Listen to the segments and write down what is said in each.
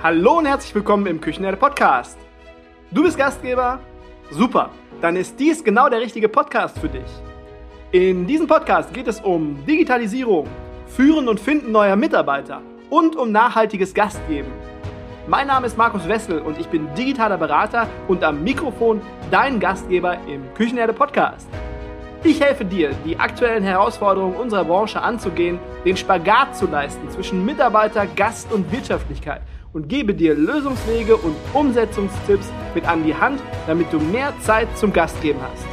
Hallo und herzlich willkommen im Küchenherde Podcast. Du bist Gastgeber? Super, dann ist dies genau der richtige Podcast für dich. In diesem Podcast geht es um Digitalisierung, Führen und Finden neuer Mitarbeiter und um nachhaltiges Gastgeben. Mein Name ist Markus Wessel und ich bin digitaler Berater und am Mikrofon dein Gastgeber im Küchenherde Podcast. Ich helfe dir, die aktuellen Herausforderungen unserer Branche anzugehen, den Spagat zu leisten zwischen Mitarbeiter, Gast und Wirtschaftlichkeit und gebe dir Lösungswege und Umsetzungstipps mit an die Hand, damit du mehr Zeit zum Gastgeben hast.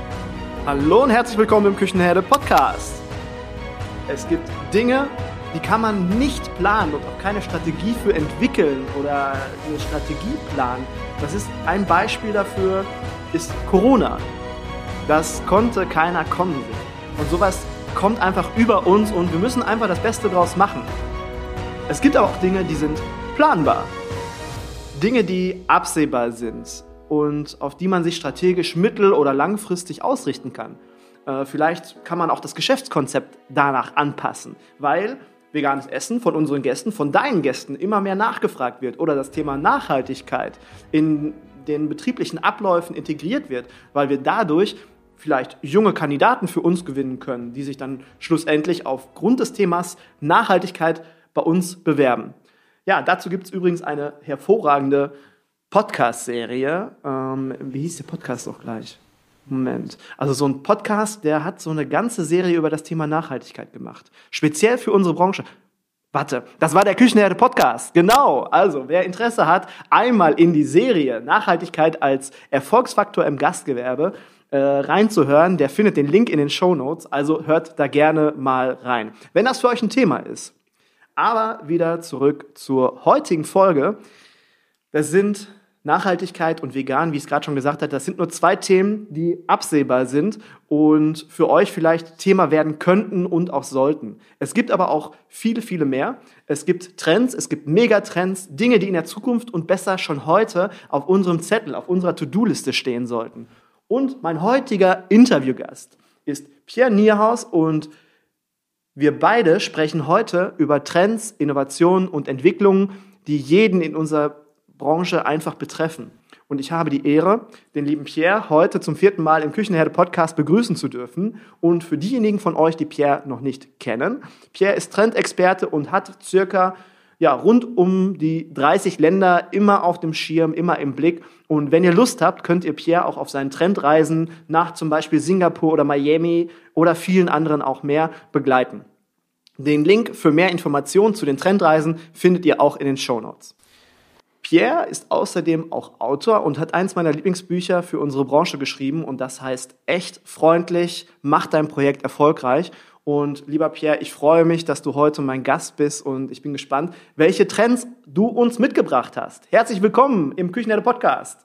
Hallo und herzlich willkommen im Küchenherde Podcast. Es gibt Dinge, die kann man nicht planen und auch keine Strategie für entwickeln oder eine Strategie planen. Das ist ein Beispiel dafür, ist Corona. Das konnte keiner kommen sehen. Und sowas kommt einfach über uns und wir müssen einfach das Beste draus machen. Es gibt aber auch Dinge, die sind planbar. Dinge, die absehbar sind und auf die man sich strategisch mittel- oder langfristig ausrichten kann. Äh, vielleicht kann man auch das Geschäftskonzept danach anpassen, weil veganes Essen von unseren Gästen, von deinen Gästen immer mehr nachgefragt wird oder das Thema Nachhaltigkeit in den betrieblichen Abläufen integriert wird, weil wir dadurch vielleicht junge Kandidaten für uns gewinnen können, die sich dann schlussendlich aufgrund des Themas Nachhaltigkeit bei uns bewerben. Ja, dazu gibt es übrigens eine hervorragende Podcast-Serie. Ähm, wie hieß der Podcast auch gleich? Moment. Also so ein Podcast, der hat so eine ganze Serie über das Thema Nachhaltigkeit gemacht. Speziell für unsere Branche. Warte, das war der Küchenherde Podcast. Genau. Also, wer Interesse hat, einmal in die Serie Nachhaltigkeit als Erfolgsfaktor im Gastgewerbe äh, reinzuhören, der findet den Link in den Show Notes. Also hört da gerne mal rein. Wenn das für euch ein Thema ist. Aber wieder zurück zur heutigen Folge. Das sind Nachhaltigkeit und vegan, wie ich es gerade schon gesagt habe, das sind nur zwei Themen, die absehbar sind und für euch vielleicht Thema werden könnten und auch sollten. Es gibt aber auch viele, viele mehr. Es gibt Trends, es gibt Megatrends, Dinge, die in der Zukunft und besser schon heute auf unserem Zettel, auf unserer To-Do-Liste stehen sollten. Und mein heutiger Interviewgast ist Pierre Nierhaus und wir beide sprechen heute über Trends, Innovationen und Entwicklungen, die jeden in unserer Branche einfach betreffen. Und ich habe die Ehre, den lieben Pierre heute zum vierten Mal im Küchenherde Podcast begrüßen zu dürfen. Und für diejenigen von euch, die Pierre noch nicht kennen, Pierre ist Trendexperte und hat circa ja, rund um die 30 Länder immer auf dem Schirm, immer im Blick. Und wenn ihr Lust habt, könnt ihr Pierre auch auf seinen Trendreisen nach zum Beispiel Singapur oder Miami oder vielen anderen auch mehr begleiten. Den Link für mehr Informationen zu den Trendreisen findet ihr auch in den Show Notes. Pierre ist außerdem auch Autor und hat eins meiner Lieblingsbücher für unsere Branche geschrieben und das heißt Echt freundlich, mach dein Projekt erfolgreich. Und lieber Pierre, ich freue mich, dass du heute mein Gast bist und ich bin gespannt, welche Trends du uns mitgebracht hast. Herzlich willkommen im Küchenherde Podcast.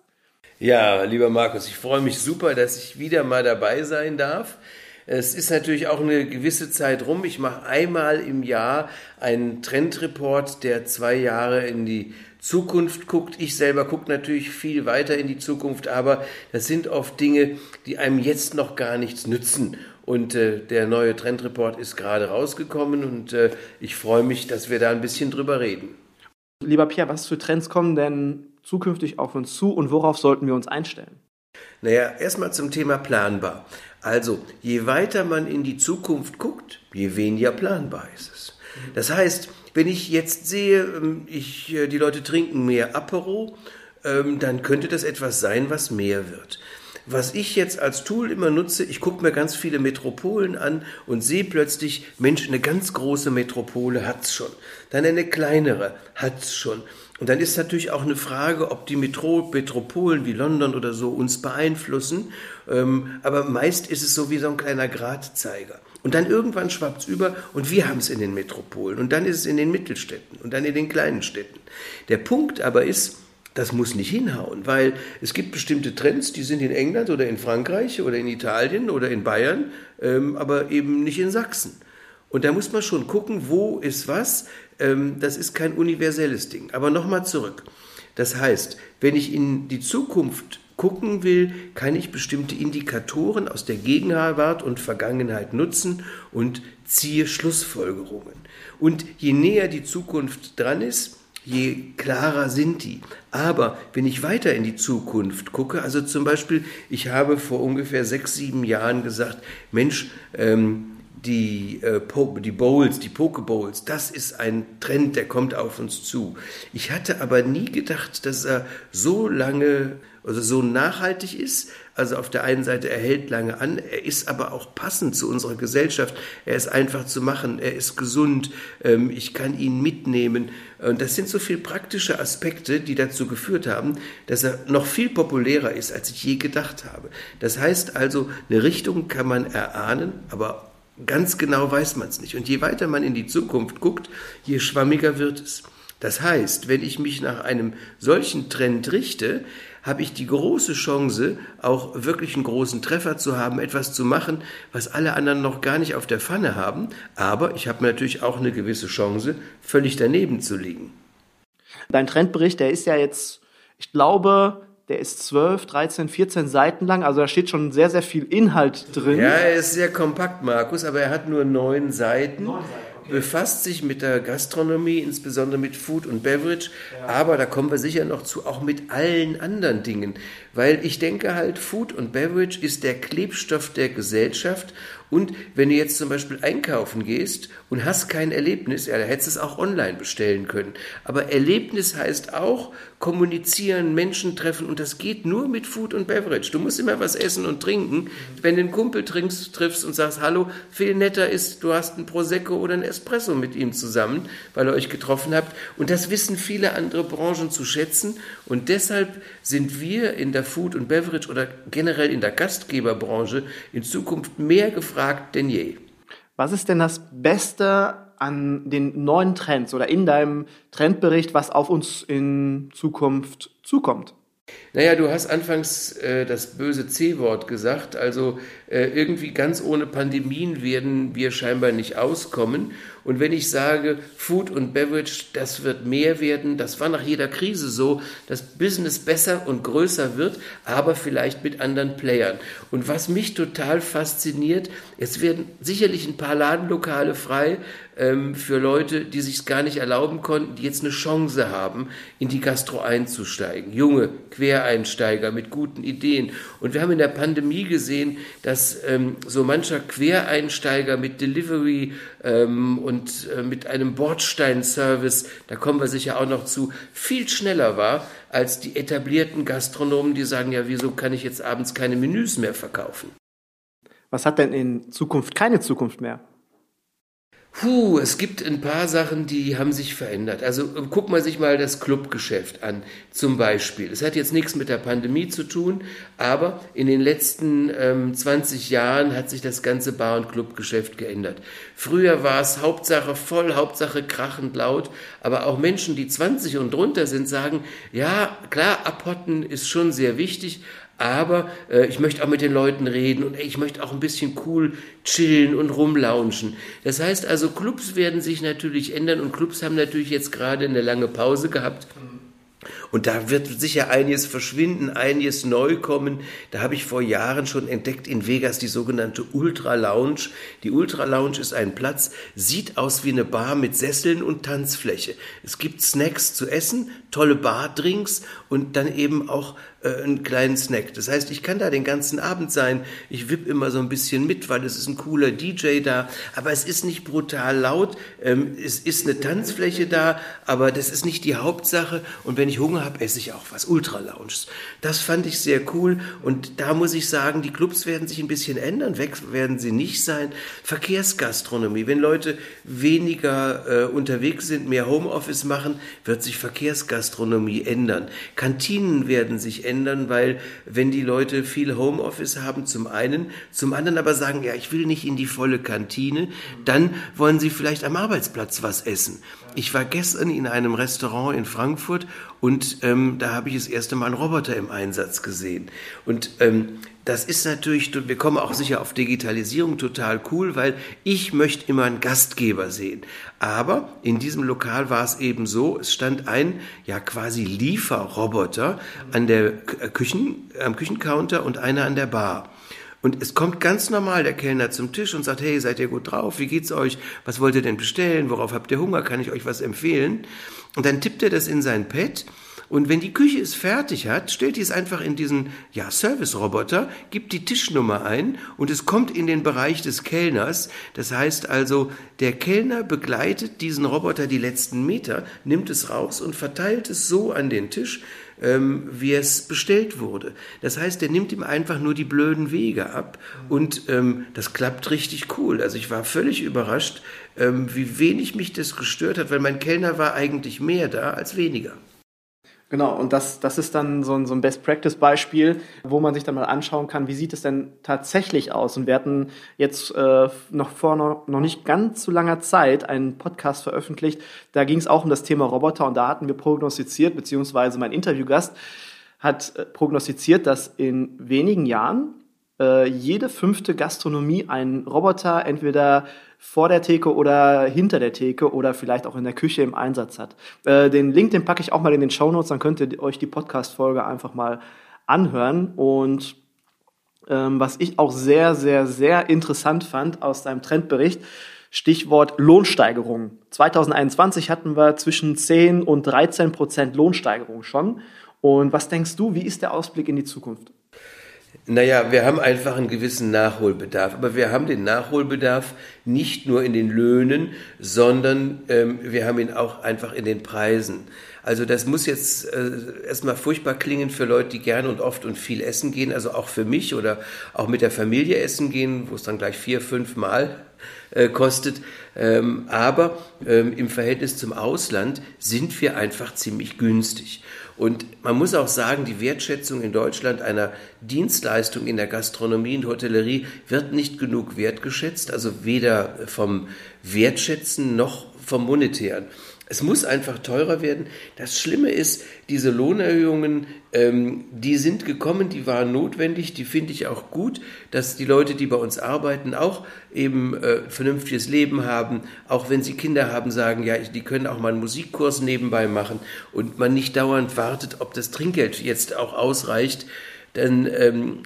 Ja, lieber Markus, ich freue mich super, dass ich wieder mal dabei sein darf. Es ist natürlich auch eine gewisse Zeit rum. Ich mache einmal im Jahr einen Trendreport, der zwei Jahre in die Zukunft guckt. Ich selber gucke natürlich viel weiter in die Zukunft, aber das sind oft Dinge, die einem jetzt noch gar nichts nützen. Und äh, der neue Trendreport ist gerade rausgekommen und äh, ich freue mich, dass wir da ein bisschen drüber reden. Lieber Pierre, was für Trends kommen denn zukünftig auf uns zu und worauf sollten wir uns einstellen? Naja, erstmal zum Thema planbar. Also, je weiter man in die Zukunft guckt, je weniger planbar ist es. Das heißt, wenn ich jetzt sehe, ähm, ich, äh, die Leute trinken mehr Apero, ähm, dann könnte das etwas sein, was mehr wird. Was ich jetzt als Tool immer nutze, ich gucke mir ganz viele Metropolen an und sehe plötzlich, Mensch, eine ganz große Metropole hat's schon. Dann eine kleinere hat's schon. Und dann ist natürlich auch eine Frage, ob die Metropolen wie London oder so uns beeinflussen. Ähm, aber meist ist es so wie so ein kleiner Gradzeiger. Und dann irgendwann schwappt es über und wir haben es in den Metropolen und dann ist es in den Mittelstädten und dann in den kleinen Städten. Der Punkt aber ist, das muss nicht hinhauen, weil es gibt bestimmte Trends, die sind in England oder in Frankreich oder in Italien oder in Bayern, ähm, aber eben nicht in Sachsen. Und da muss man schon gucken, wo ist was. Ähm, das ist kein universelles Ding. Aber nochmal zurück. Das heißt, wenn ich in die Zukunft gucken will, kann ich bestimmte Indikatoren aus der Gegenwart und Vergangenheit nutzen und ziehe Schlussfolgerungen. Und je näher die Zukunft dran ist, je klarer sind die. Aber wenn ich weiter in die Zukunft gucke, also zum Beispiel, ich habe vor ungefähr sechs, sieben Jahren gesagt, Mensch, ähm, die, äh, die Bowls, die Pokebowls, das ist ein Trend, der kommt auf uns zu. Ich hatte aber nie gedacht, dass er so lange, also so nachhaltig ist, also auf der einen Seite, er hält lange an, er ist aber auch passend zu unserer Gesellschaft. Er ist einfach zu machen, er ist gesund, ähm, ich kann ihn mitnehmen. Und das sind so viele praktische Aspekte, die dazu geführt haben, dass er noch viel populärer ist, als ich je gedacht habe. Das heißt also, eine Richtung kann man erahnen, aber ganz genau weiß man es nicht. Und je weiter man in die Zukunft guckt, je schwammiger wird es. Das heißt, wenn ich mich nach einem solchen Trend richte, habe ich die große Chance, auch wirklich einen großen Treffer zu haben, etwas zu machen, was alle anderen noch gar nicht auf der Pfanne haben. Aber ich habe natürlich auch eine gewisse Chance, völlig daneben zu liegen. Dein Trendbericht, der ist ja jetzt, ich glaube, der ist 12, 13, 14 Seiten lang, also da steht schon sehr, sehr viel Inhalt drin. Ja, er ist sehr kompakt, Markus, aber er hat nur neun Seiten. Neun Seiten befasst sich mit der Gastronomie, insbesondere mit Food und Beverage, ja. aber da kommen wir sicher noch zu, auch mit allen anderen Dingen, weil ich denke halt, Food und Beverage ist der Klebstoff der Gesellschaft und wenn du jetzt zum Beispiel einkaufen gehst und hast kein Erlebnis, ja, da hättest du es auch online bestellen können. Aber Erlebnis heißt auch kommunizieren, Menschen treffen und das geht nur mit Food und Beverage. Du musst immer was essen und trinken. Wenn du einen Kumpel trinkst, triffst und sagst, hallo, viel netter ist, du hast ein Prosecco oder ein Espresso mit ihm zusammen, weil ihr euch getroffen habt. Und das wissen viele andere Branchen zu schätzen. Und deshalb sind wir in der Food und Beverage oder generell in der Gastgeberbranche in Zukunft mehr gefragt, gefragt denn je. Was ist denn das Beste an den neuen Trends oder in deinem Trendbericht, was auf uns in Zukunft zukommt? Naja, du hast anfangs äh, das böse C-Wort gesagt, also irgendwie ganz ohne Pandemien werden wir scheinbar nicht auskommen. Und wenn ich sage, Food und Beverage, das wird mehr werden, das war nach jeder Krise so, dass Business besser und größer wird, aber vielleicht mit anderen Playern. Und was mich total fasziniert, es werden sicherlich ein paar Ladenlokale frei ähm, für Leute, die sich gar nicht erlauben konnten, die jetzt eine Chance haben, in die Gastro einzusteigen. Junge Quereinsteiger mit guten Ideen. Und wir haben in der Pandemie gesehen, dass ähm, so mancher Quereinsteiger mit Delivery ähm, und äh, mit einem Bordsteinservice, da kommen wir sicher auch noch zu, viel schneller war als die etablierten Gastronomen, die sagen, ja, wieso kann ich jetzt abends keine Menüs mehr verkaufen? Was hat denn in Zukunft keine Zukunft mehr? Puh, es gibt ein paar Sachen, die haben sich verändert. Also äh, guck mal sich mal das Clubgeschäft an, zum Beispiel. Es hat jetzt nichts mit der Pandemie zu tun, aber in den letzten ähm, 20 Jahren hat sich das ganze Bar- und Clubgeschäft geändert. Früher war es Hauptsache voll, Hauptsache krachend laut, aber auch Menschen, die 20 und drunter sind, sagen, ja, klar, abhotten ist schon sehr wichtig, aber äh, ich möchte auch mit den Leuten reden und ey, ich möchte auch ein bisschen cool chillen und rumlaunchen. Das heißt also, Clubs werden sich natürlich ändern und Clubs haben natürlich jetzt gerade eine lange Pause gehabt. Und da wird sicher einiges verschwinden, einiges neu kommen. Da habe ich vor Jahren schon entdeckt in Vegas die sogenannte Ultra Lounge. Die Ultra Lounge ist ein Platz, sieht aus wie eine Bar mit Sesseln und Tanzfläche. Es gibt Snacks zu essen, tolle Bardrinks und dann eben auch äh, einen kleinen Snack. Das heißt, ich kann da den ganzen Abend sein. Ich wipp immer so ein bisschen mit, weil es ist ein cooler DJ da. Aber es ist nicht brutal laut. Ähm, es ist eine Tanzfläche da, aber das ist nicht die Hauptsache. Und wenn ich Hunger habe, esse ich auch was Ultra Lounges. Das fand ich sehr cool. Und da muss ich sagen, die Clubs werden sich ein bisschen ändern. Weg werden sie nicht sein. Verkehrsgastronomie. Wenn Leute weniger äh, unterwegs sind, mehr Homeoffice machen, wird sich Verkehrsgastronomie ändern. Kantinen werden sich ändern, weil wenn die Leute viel Homeoffice haben, zum einen, zum anderen aber sagen, ja, ich will nicht in die volle Kantine, dann wollen sie vielleicht am Arbeitsplatz was essen. Ich war gestern in einem Restaurant in Frankfurt und ähm, da habe ich das erste Mal einen Roboter im Einsatz gesehen. Und ähm, das ist natürlich, wir kommen auch sicher auf Digitalisierung total cool, weil ich möchte immer einen Gastgeber sehen. Aber in diesem Lokal war es eben so, es stand ein ja quasi Lieferroboter an der Küchen, am Küchencounter und einer an der Bar. Und es kommt ganz normal der Kellner zum Tisch und sagt, hey, seid ihr gut drauf? Wie geht's euch? Was wollt ihr denn bestellen? Worauf habt ihr Hunger? Kann ich euch was empfehlen? Und dann tippt er das in sein Pad und wenn die Küche es fertig hat, stellt die es einfach in diesen ja, Service-Roboter, gibt die Tischnummer ein und es kommt in den Bereich des Kellners. Das heißt also, der Kellner begleitet diesen Roboter die letzten Meter, nimmt es raus und verteilt es so an den Tisch, ähm, wie es bestellt wurde. Das heißt, er nimmt ihm einfach nur die blöden Wege ab und ähm, das klappt richtig cool. Also ich war völlig überrascht, ähm, wie wenig mich das gestört hat, weil mein Kellner war eigentlich mehr da als weniger. Genau, und das, das ist dann so ein, so ein Best-Practice-Beispiel, wo man sich dann mal anschauen kann, wie sieht es denn tatsächlich aus. Und wir hatten jetzt äh, noch vor noch, noch nicht ganz zu langer Zeit einen Podcast veröffentlicht, da ging es auch um das Thema Roboter und da hatten wir prognostiziert, beziehungsweise mein Interviewgast hat äh, prognostiziert, dass in wenigen Jahren äh, jede fünfte Gastronomie einen Roboter entweder vor der Theke oder hinter der Theke oder vielleicht auch in der Küche im Einsatz hat. Äh, den Link, den packe ich auch mal in den Show Notes, dann könnt ihr euch die Podcast-Folge einfach mal anhören. Und ähm, was ich auch sehr, sehr, sehr interessant fand aus deinem Trendbericht, Stichwort Lohnsteigerung. 2021 hatten wir zwischen 10 und 13 Prozent Lohnsteigerung schon. Und was denkst du, wie ist der Ausblick in die Zukunft? Naja, wir haben einfach einen gewissen Nachholbedarf. Aber wir haben den Nachholbedarf nicht nur in den Löhnen, sondern ähm, wir haben ihn auch einfach in den Preisen. Also das muss jetzt äh, erstmal furchtbar klingen für Leute, die gerne und oft und viel essen gehen, also auch für mich oder auch mit der Familie essen gehen, wo es dann gleich vier, fünf Mal äh, kostet. Ähm, aber ähm, im Verhältnis zum Ausland sind wir einfach ziemlich günstig. Und man muss auch sagen, die Wertschätzung in Deutschland einer Dienstleistung in der Gastronomie und Hotellerie wird nicht genug wertgeschätzt, also weder vom Wertschätzen noch vom Monetären. Es muss einfach teurer werden. Das Schlimme ist, diese Lohnerhöhungen, ähm, die sind gekommen, die waren notwendig, die finde ich auch gut, dass die Leute, die bei uns arbeiten, auch eben äh, vernünftiges Leben haben, auch wenn sie Kinder haben, sagen, ja, die können auch mal einen Musikkurs nebenbei machen und man nicht dauernd wartet, ob das Trinkgeld jetzt auch ausreicht. Denn ähm,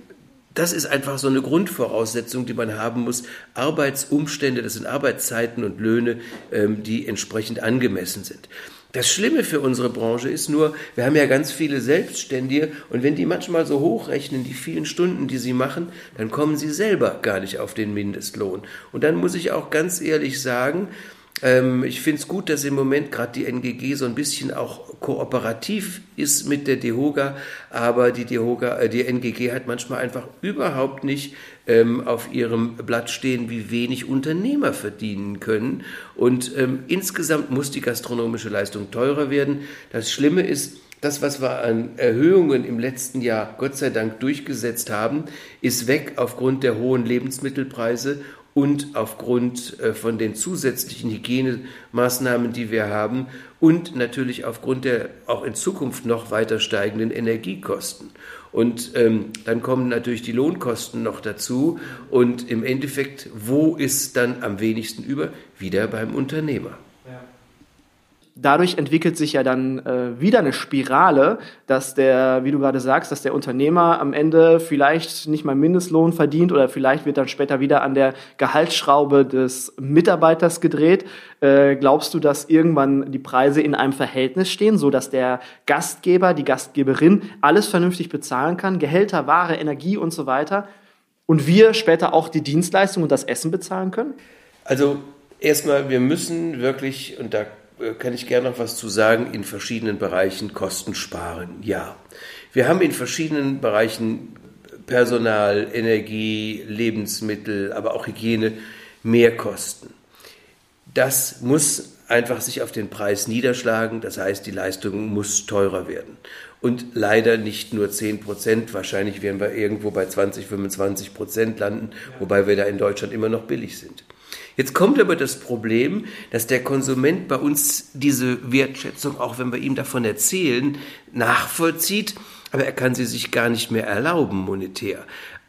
das ist einfach so eine Grundvoraussetzung, die man haben muss. Arbeitsumstände, das sind Arbeitszeiten und Löhne, ähm, die entsprechend angemessen sind. Das Schlimme für unsere Branche ist nur, wir haben ja ganz viele Selbstständige und wenn die manchmal so hochrechnen, die vielen Stunden, die sie machen, dann kommen sie selber gar nicht auf den Mindestlohn. Und dann muss ich auch ganz ehrlich sagen, ähm, ich finde es gut, dass im Moment gerade die NGG so ein bisschen auch kooperativ ist mit der DEHOGA, aber die DEHOGA, äh, die NGG hat manchmal einfach überhaupt nicht ähm, auf ihrem Blatt stehen, wie wenig Unternehmer verdienen können. Und ähm, insgesamt muss die gastronomische Leistung teurer werden. Das Schlimme ist, das, was wir an Erhöhungen im letzten Jahr Gott sei Dank durchgesetzt haben, ist weg aufgrund der hohen Lebensmittelpreise und aufgrund äh, von den zusätzlichen Hygienemaßnahmen, die wir haben und natürlich aufgrund der auch in Zukunft noch weiter steigenden Energiekosten. Und ähm, dann kommen natürlich die Lohnkosten noch dazu. Und im Endeffekt, wo ist dann am wenigsten über? Wieder beim Unternehmer dadurch entwickelt sich ja dann äh, wieder eine Spirale, dass der, wie du gerade sagst, dass der Unternehmer am Ende vielleicht nicht mal Mindestlohn verdient oder vielleicht wird dann später wieder an der Gehaltsschraube des Mitarbeiters gedreht. Äh, glaubst du, dass irgendwann die Preise in einem Verhältnis stehen, so dass der Gastgeber, die Gastgeberin alles vernünftig bezahlen kann, Gehälter, Ware, Energie und so weiter, und wir später auch die Dienstleistung und das Essen bezahlen können? Also erstmal, wir müssen wirklich, und da kann ich gerne noch was zu sagen, in verschiedenen Bereichen Kosten sparen. Ja, wir haben in verschiedenen Bereichen Personal, Energie, Lebensmittel, aber auch Hygiene mehr Kosten. Das muss einfach sich auf den Preis niederschlagen. Das heißt, die Leistung muss teurer werden. Und leider nicht nur 10 Prozent. Wahrscheinlich werden wir irgendwo bei 20, 25 Prozent landen, wobei wir da in Deutschland immer noch billig sind. Jetzt kommt aber das Problem, dass der Konsument bei uns diese Wertschätzung, auch wenn wir ihm davon erzählen, nachvollzieht, aber er kann sie sich gar nicht mehr erlauben monetär.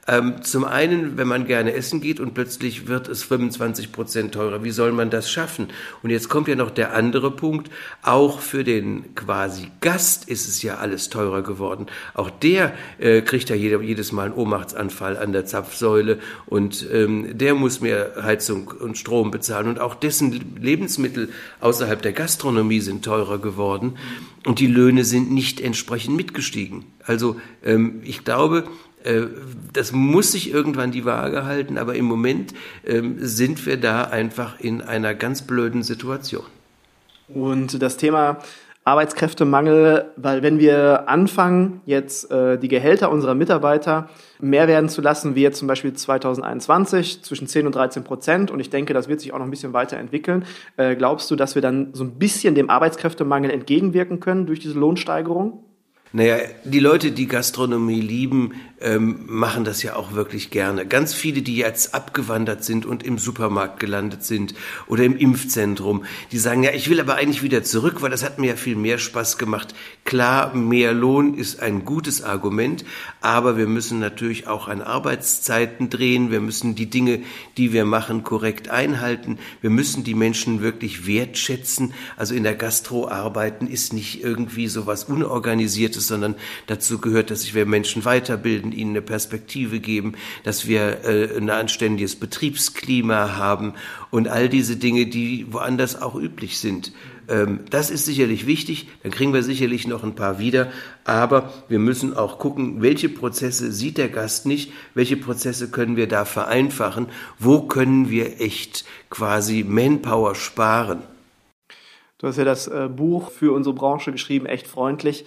Ähm, zum einen, wenn man gerne essen geht und plötzlich wird es 25 Prozent teurer. Wie soll man das schaffen? Und jetzt kommt ja noch der andere Punkt. Auch für den quasi Gast ist es ja alles teurer geworden. Auch der äh, kriegt ja jeder, jedes Mal einen Ohnmachtsanfall an der Zapfsäule und ähm, der muss mehr Heizung und Strom bezahlen und auch dessen Lebensmittel außerhalb der Gastronomie sind teurer geworden und die Löhne sind nicht entsprechend mitgestiegen. Also ähm, ich glaube, das muss sich irgendwann die Waage halten, aber im Moment ähm, sind wir da einfach in einer ganz blöden Situation. Und das Thema Arbeitskräftemangel, weil wenn wir anfangen, jetzt äh, die Gehälter unserer Mitarbeiter mehr werden zu lassen, wie jetzt zum Beispiel 2021 zwischen 10 und 13 Prozent, und ich denke, das wird sich auch noch ein bisschen weiterentwickeln, äh, glaubst du, dass wir dann so ein bisschen dem Arbeitskräftemangel entgegenwirken können durch diese Lohnsteigerung? Naja, die Leute, die Gastronomie lieben, ähm, machen das ja auch wirklich gerne. Ganz viele, die jetzt abgewandert sind und im Supermarkt gelandet sind oder im Impfzentrum, die sagen, ja, ich will aber eigentlich wieder zurück, weil das hat mir ja viel mehr Spaß gemacht. Klar, mehr Lohn ist ein gutes Argument, aber wir müssen natürlich auch an Arbeitszeiten drehen. Wir müssen die Dinge, die wir machen, korrekt einhalten. Wir müssen die Menschen wirklich wertschätzen. Also in der Gastro arbeiten ist nicht irgendwie so was Unorganisiertes, sondern dazu gehört, dass wir Menschen weiterbilden ihnen eine Perspektive geben, dass wir äh, ein anständiges Betriebsklima haben und all diese Dinge, die woanders auch üblich sind. Ähm, das ist sicherlich wichtig, dann kriegen wir sicherlich noch ein paar wieder, aber wir müssen auch gucken, welche Prozesse sieht der Gast nicht, welche Prozesse können wir da vereinfachen, wo können wir echt quasi Manpower sparen. Du hast ja das äh, Buch für unsere Branche geschrieben, echt freundlich.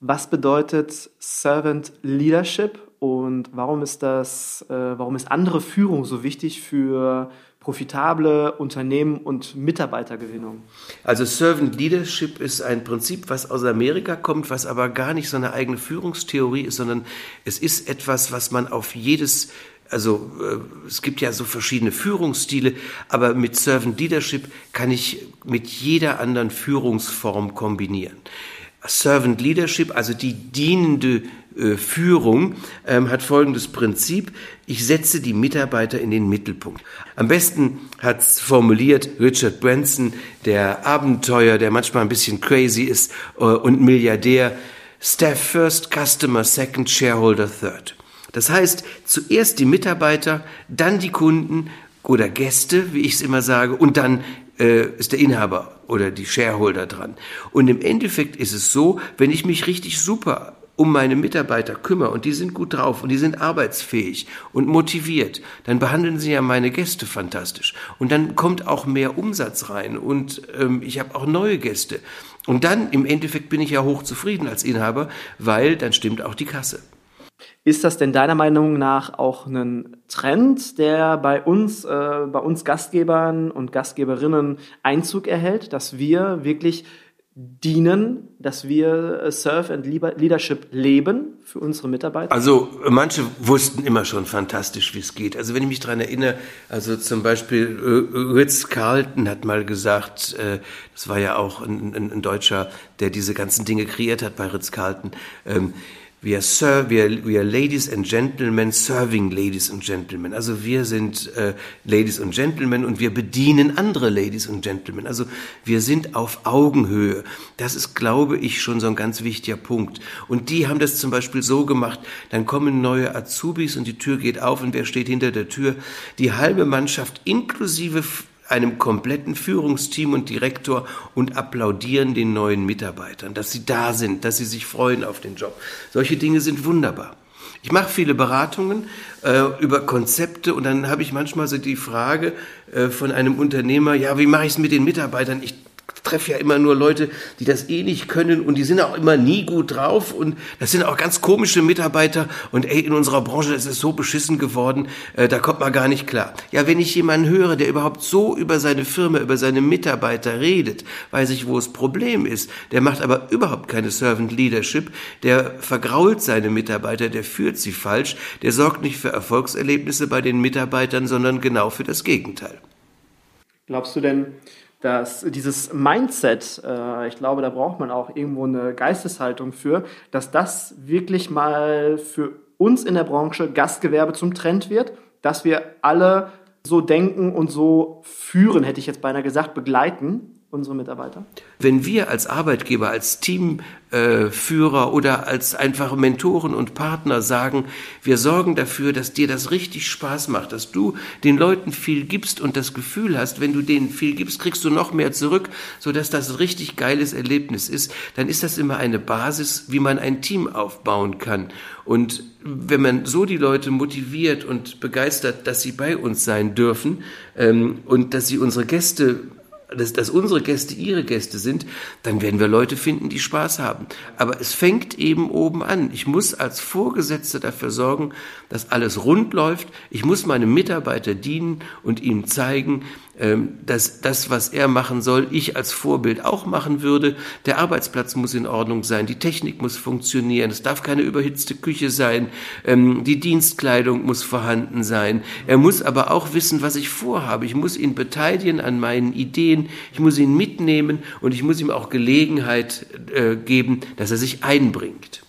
Was bedeutet Servant Leadership und warum ist das, äh, warum ist andere Führung so wichtig für profitable Unternehmen und Mitarbeitergewinnung? Also Servant Leadership ist ein Prinzip, was aus Amerika kommt, was aber gar nicht so eine eigene Führungstheorie ist, sondern es ist etwas, was man auf jedes also äh, es gibt ja so verschiedene Führungsstile, aber mit Servant Leadership kann ich mit jeder anderen Führungsform kombinieren. Servant Leadership, also die dienende äh, Führung, ähm, hat folgendes Prinzip. Ich setze die Mitarbeiter in den Mittelpunkt. Am besten hat es formuliert Richard Branson, der Abenteuer, der manchmal ein bisschen crazy ist äh, und Milliardär. Staff first, Customer second, Shareholder third. Das heißt, zuerst die Mitarbeiter, dann die Kunden oder Gäste, wie ich es immer sage, und dann äh, ist der Inhaber oder die Shareholder dran. Und im Endeffekt ist es so, wenn ich mich richtig super um meine Mitarbeiter kümmere und die sind gut drauf und die sind arbeitsfähig und motiviert, dann behandeln sie ja meine Gäste fantastisch. Und dann kommt auch mehr Umsatz rein und ähm, ich habe auch neue Gäste. Und dann im Endeffekt bin ich ja hochzufrieden als Inhaber, weil dann stimmt auch die Kasse. Ist das denn deiner Meinung nach auch ein Trend, der bei uns, äh, bei uns Gastgebern und Gastgeberinnen Einzug erhält, dass wir wirklich dienen, dass wir äh, Serve and Leadership leben für unsere Mitarbeiter? Also manche wussten immer schon fantastisch, wie es geht. Also wenn ich mich daran erinnere, also zum Beispiel äh, Ritz Carlton hat mal gesagt, äh, das war ja auch ein, ein, ein Deutscher, der diese ganzen Dinge kreiert hat bei Ritz Carlton, ähm, We are, serve, we, are, we are ladies and gentlemen serving ladies and gentlemen. Also wir sind äh, Ladies und Gentlemen und wir bedienen andere Ladies und Gentlemen. Also wir sind auf Augenhöhe. Das ist, glaube ich, schon so ein ganz wichtiger Punkt. Und die haben das zum Beispiel so gemacht, dann kommen neue Azubis und die Tür geht auf und wer steht hinter der Tür? Die halbe Mannschaft inklusive einem kompletten Führungsteam und Direktor und applaudieren den neuen Mitarbeitern, dass sie da sind, dass sie sich freuen auf den Job. Solche Dinge sind wunderbar. Ich mache viele Beratungen äh, über Konzepte und dann habe ich manchmal so die Frage äh, von einem Unternehmer, ja, wie mache ich es mit den Mitarbeitern? Ich treffe ja immer nur Leute, die das eh nicht können und die sind auch immer nie gut drauf und das sind auch ganz komische Mitarbeiter und ey, in unserer Branche, das ist so beschissen geworden, äh, da kommt man gar nicht klar. Ja, wenn ich jemanden höre, der überhaupt so über seine Firma, über seine Mitarbeiter redet, weiß ich, wo das Problem ist. Der macht aber überhaupt keine Servant Leadership, der vergrault seine Mitarbeiter, der führt sie falsch, der sorgt nicht für Erfolgserlebnisse bei den Mitarbeitern, sondern genau für das Gegenteil. Glaubst du denn, dass dieses Mindset, äh, ich glaube, da braucht man auch irgendwo eine Geisteshaltung für, dass das wirklich mal für uns in der Branche Gastgewerbe zum Trend wird, dass wir alle so denken und so führen, hätte ich jetzt beinahe gesagt, begleiten unsere Mitarbeiter? Wenn wir als Arbeitgeber, als Teamführer äh, oder als einfache Mentoren und Partner sagen, wir sorgen dafür, dass dir das richtig Spaß macht, dass du den Leuten viel gibst und das Gefühl hast, wenn du denen viel gibst, kriegst du noch mehr zurück, sodass das ein richtig geiles Erlebnis ist, dann ist das immer eine Basis, wie man ein Team aufbauen kann. Und wenn man so die Leute motiviert und begeistert, dass sie bei uns sein dürfen ähm, und dass sie unsere Gäste dass, dass unsere Gäste ihre Gäste sind, dann werden wir Leute finden, die Spaß haben. Aber es fängt eben oben an. Ich muss als Vorgesetzter dafür sorgen, dass alles rund läuft. Ich muss meinem Mitarbeiter dienen und ihm zeigen, dass das, was er machen soll, ich als Vorbild auch machen würde. Der Arbeitsplatz muss in Ordnung sein, die Technik muss funktionieren, es darf keine überhitzte Küche sein, ähm, die Dienstkleidung muss vorhanden sein. Er muss aber auch wissen, was ich vorhabe. Ich muss ihn beteiligen an meinen Ideen, ich muss ihn mitnehmen und ich muss ihm auch Gelegenheit äh, geben, dass er sich einbringt.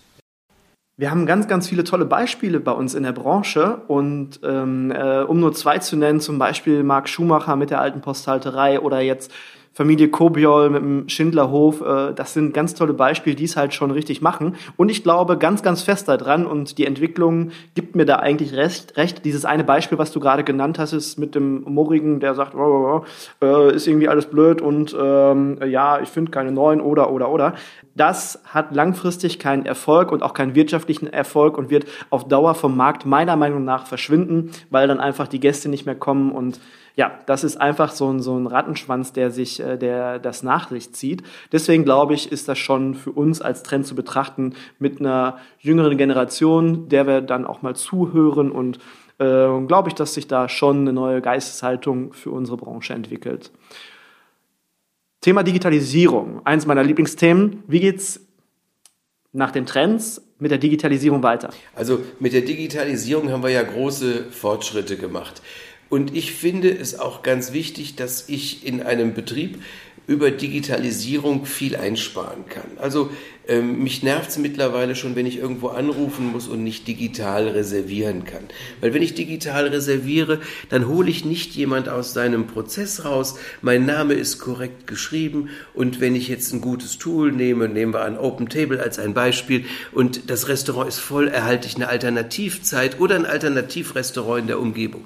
Wir haben ganz, ganz viele tolle Beispiele bei uns in der Branche und ähm, äh, um nur zwei zu nennen, zum Beispiel Marc Schumacher mit der alten Posthalterei oder jetzt Familie Kobiol mit dem Schindlerhof, äh, das sind ganz tolle Beispiele, die es halt schon richtig machen. Und ich glaube ganz, ganz fest daran und die Entwicklung gibt mir da eigentlich recht. recht. Dieses eine Beispiel, was du gerade genannt hast, ist mit dem Morigen, der sagt, oh, oh, oh, äh, ist irgendwie alles blöd und ähm, ja, ich finde keine neuen oder, oder, oder. Das hat langfristig keinen Erfolg und auch keinen wirtschaftlichen Erfolg und wird auf Dauer vom Markt meiner Meinung nach verschwinden, weil dann einfach die Gäste nicht mehr kommen und ja, das ist einfach so ein, so ein Rattenschwanz, der sich, äh, der das nach sich zieht. Deswegen glaube ich, ist das schon für uns als Trend zu betrachten mit einer jüngeren Generation, der wir dann auch mal zuhören und äh, glaube ich, dass sich da schon eine neue Geisteshaltung für unsere Branche entwickelt. Thema Digitalisierung, eins meiner Lieblingsthemen. Wie geht's nach den Trends mit der Digitalisierung weiter? Also mit der Digitalisierung haben wir ja große Fortschritte gemacht. Und ich finde es auch ganz wichtig, dass ich in einem Betrieb über Digitalisierung viel einsparen kann. Also ähm, mich nervt es mittlerweile schon, wenn ich irgendwo anrufen muss und nicht digital reservieren kann. Weil wenn ich digital reserviere, dann hole ich nicht jemand aus seinem Prozess raus. Mein Name ist korrekt geschrieben und wenn ich jetzt ein gutes Tool nehme, nehmen wir an Open Table als ein Beispiel und das Restaurant ist voll, erhalte ich eine Alternativzeit oder ein Alternativrestaurant in der Umgebung.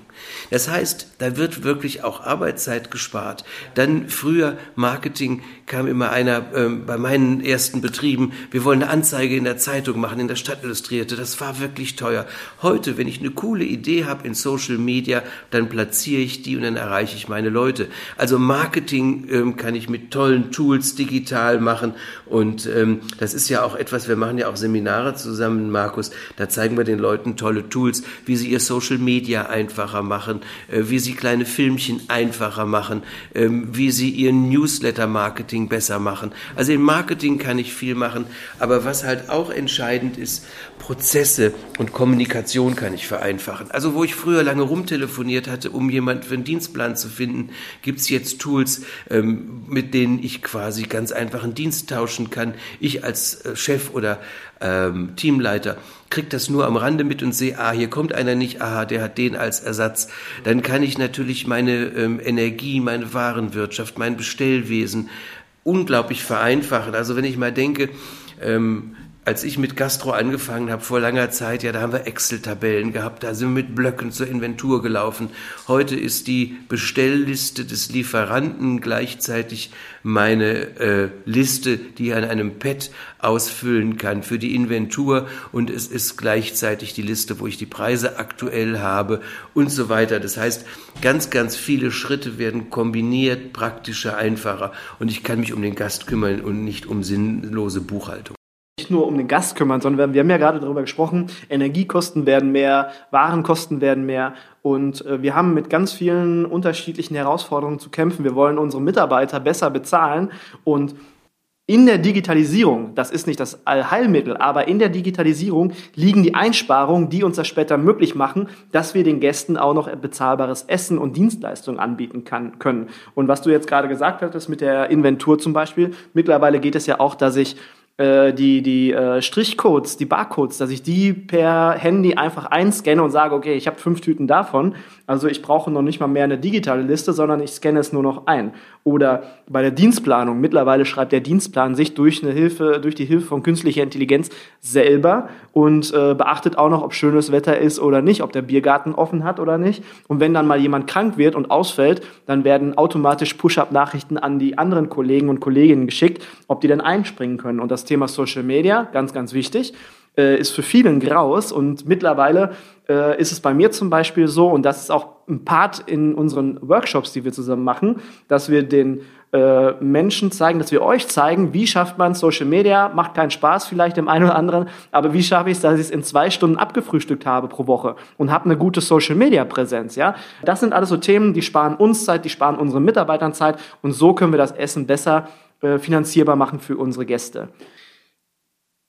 Das heißt, da wird wirklich auch Arbeitszeit gespart. Dann früher Marketing kam immer einer äh, bei meinen ersten Betrieben, wir wollen eine Anzeige in der Zeitung machen, in der Stadtillustrierte. Das war wirklich teuer. Heute, wenn ich eine coole Idee habe in Social Media, dann platziere ich die und dann erreiche ich meine Leute. Also Marketing ähm, kann ich mit tollen Tools digital machen und ähm, das ist ja auch etwas, wir machen ja auch Seminare zusammen, Markus, da zeigen wir den Leuten tolle Tools, wie sie ihr Social Media einfacher machen, äh, wie sie kleine Filmchen einfacher machen, ähm, wie sie ihr Newsletter-Marketing besser machen. Also im Marketing kann ich viel machen, aber was halt auch entscheidend ist, Prozesse und Kommunikation kann ich vereinfachen. Also wo ich früher lange rumtelefoniert hatte, um jemanden für einen Dienstplan zu finden, gibt's jetzt Tools, ähm, mit denen ich quasi ganz einfach einen Dienst tauschen kann. Ich als äh, Chef oder ähm, Teamleiter krieg das nur am Rande mit und sehe, ah, hier kommt einer nicht, aha, der hat den als Ersatz. Dann kann ich natürlich meine ähm, Energie, meine Warenwirtschaft, mein Bestellwesen unglaublich vereinfachen. Also wenn ich mal denke, ähm, als ich mit Gastro angefangen habe vor langer Zeit, ja, da haben wir Excel-Tabellen gehabt, da sind wir mit Blöcken zur Inventur gelaufen. Heute ist die Bestellliste des Lieferanten gleichzeitig meine äh, Liste, die ich an einem Pad ausfüllen kann für die Inventur und es ist gleichzeitig die Liste, wo ich die Preise aktuell habe und so weiter. Das heißt, ganz, ganz viele Schritte werden kombiniert, praktischer, einfacher und ich kann mich um den Gast kümmern und nicht um sinnlose Buchhaltung nicht nur um den Gast kümmern, sondern wir haben ja gerade darüber gesprochen, Energiekosten werden mehr, Warenkosten werden mehr und äh, wir haben mit ganz vielen unterschiedlichen Herausforderungen zu kämpfen. Wir wollen unsere Mitarbeiter besser bezahlen und in der Digitalisierung, das ist nicht das Allheilmittel, aber in der Digitalisierung liegen die Einsparungen, die uns das später möglich machen, dass wir den Gästen auch noch bezahlbares Essen und Dienstleistungen anbieten kann, können. Und was du jetzt gerade gesagt hattest mit der Inventur zum Beispiel, mittlerweile geht es ja auch, dass ich äh, die, die äh, Strichcodes, die Barcodes, dass ich die per Handy einfach einscanne und sage, okay, ich habe fünf Tüten davon. Also ich brauche noch nicht mal mehr eine digitale Liste, sondern ich scanne es nur noch ein. Oder bei der Dienstplanung. Mittlerweile schreibt der Dienstplan sich durch eine Hilfe, durch die Hilfe von künstlicher Intelligenz selber und äh, beachtet auch noch, ob schönes Wetter ist oder nicht, ob der Biergarten offen hat oder nicht. Und wenn dann mal jemand krank wird und ausfällt, dann werden automatisch Push-up-Nachrichten an die anderen Kollegen und Kolleginnen geschickt, ob die dann einspringen können. Und das Thema Social Media, ganz, ganz wichtig, äh, ist für vielen Graus und mittlerweile äh, ist es bei mir zum Beispiel so, und das ist auch ein Part in unseren Workshops, die wir zusammen machen, dass wir den äh, Menschen zeigen, dass wir euch zeigen, wie schafft man Social Media, macht keinen Spaß vielleicht dem einen oder anderen, aber wie schaffe ich es, dass ich es in zwei Stunden abgefrühstückt habe pro Woche und habe eine gute Social Media Präsenz, ja? Das sind alles so Themen, die sparen uns Zeit, die sparen unseren Mitarbeitern Zeit und so können wir das Essen besser äh, finanzierbar machen für unsere Gäste.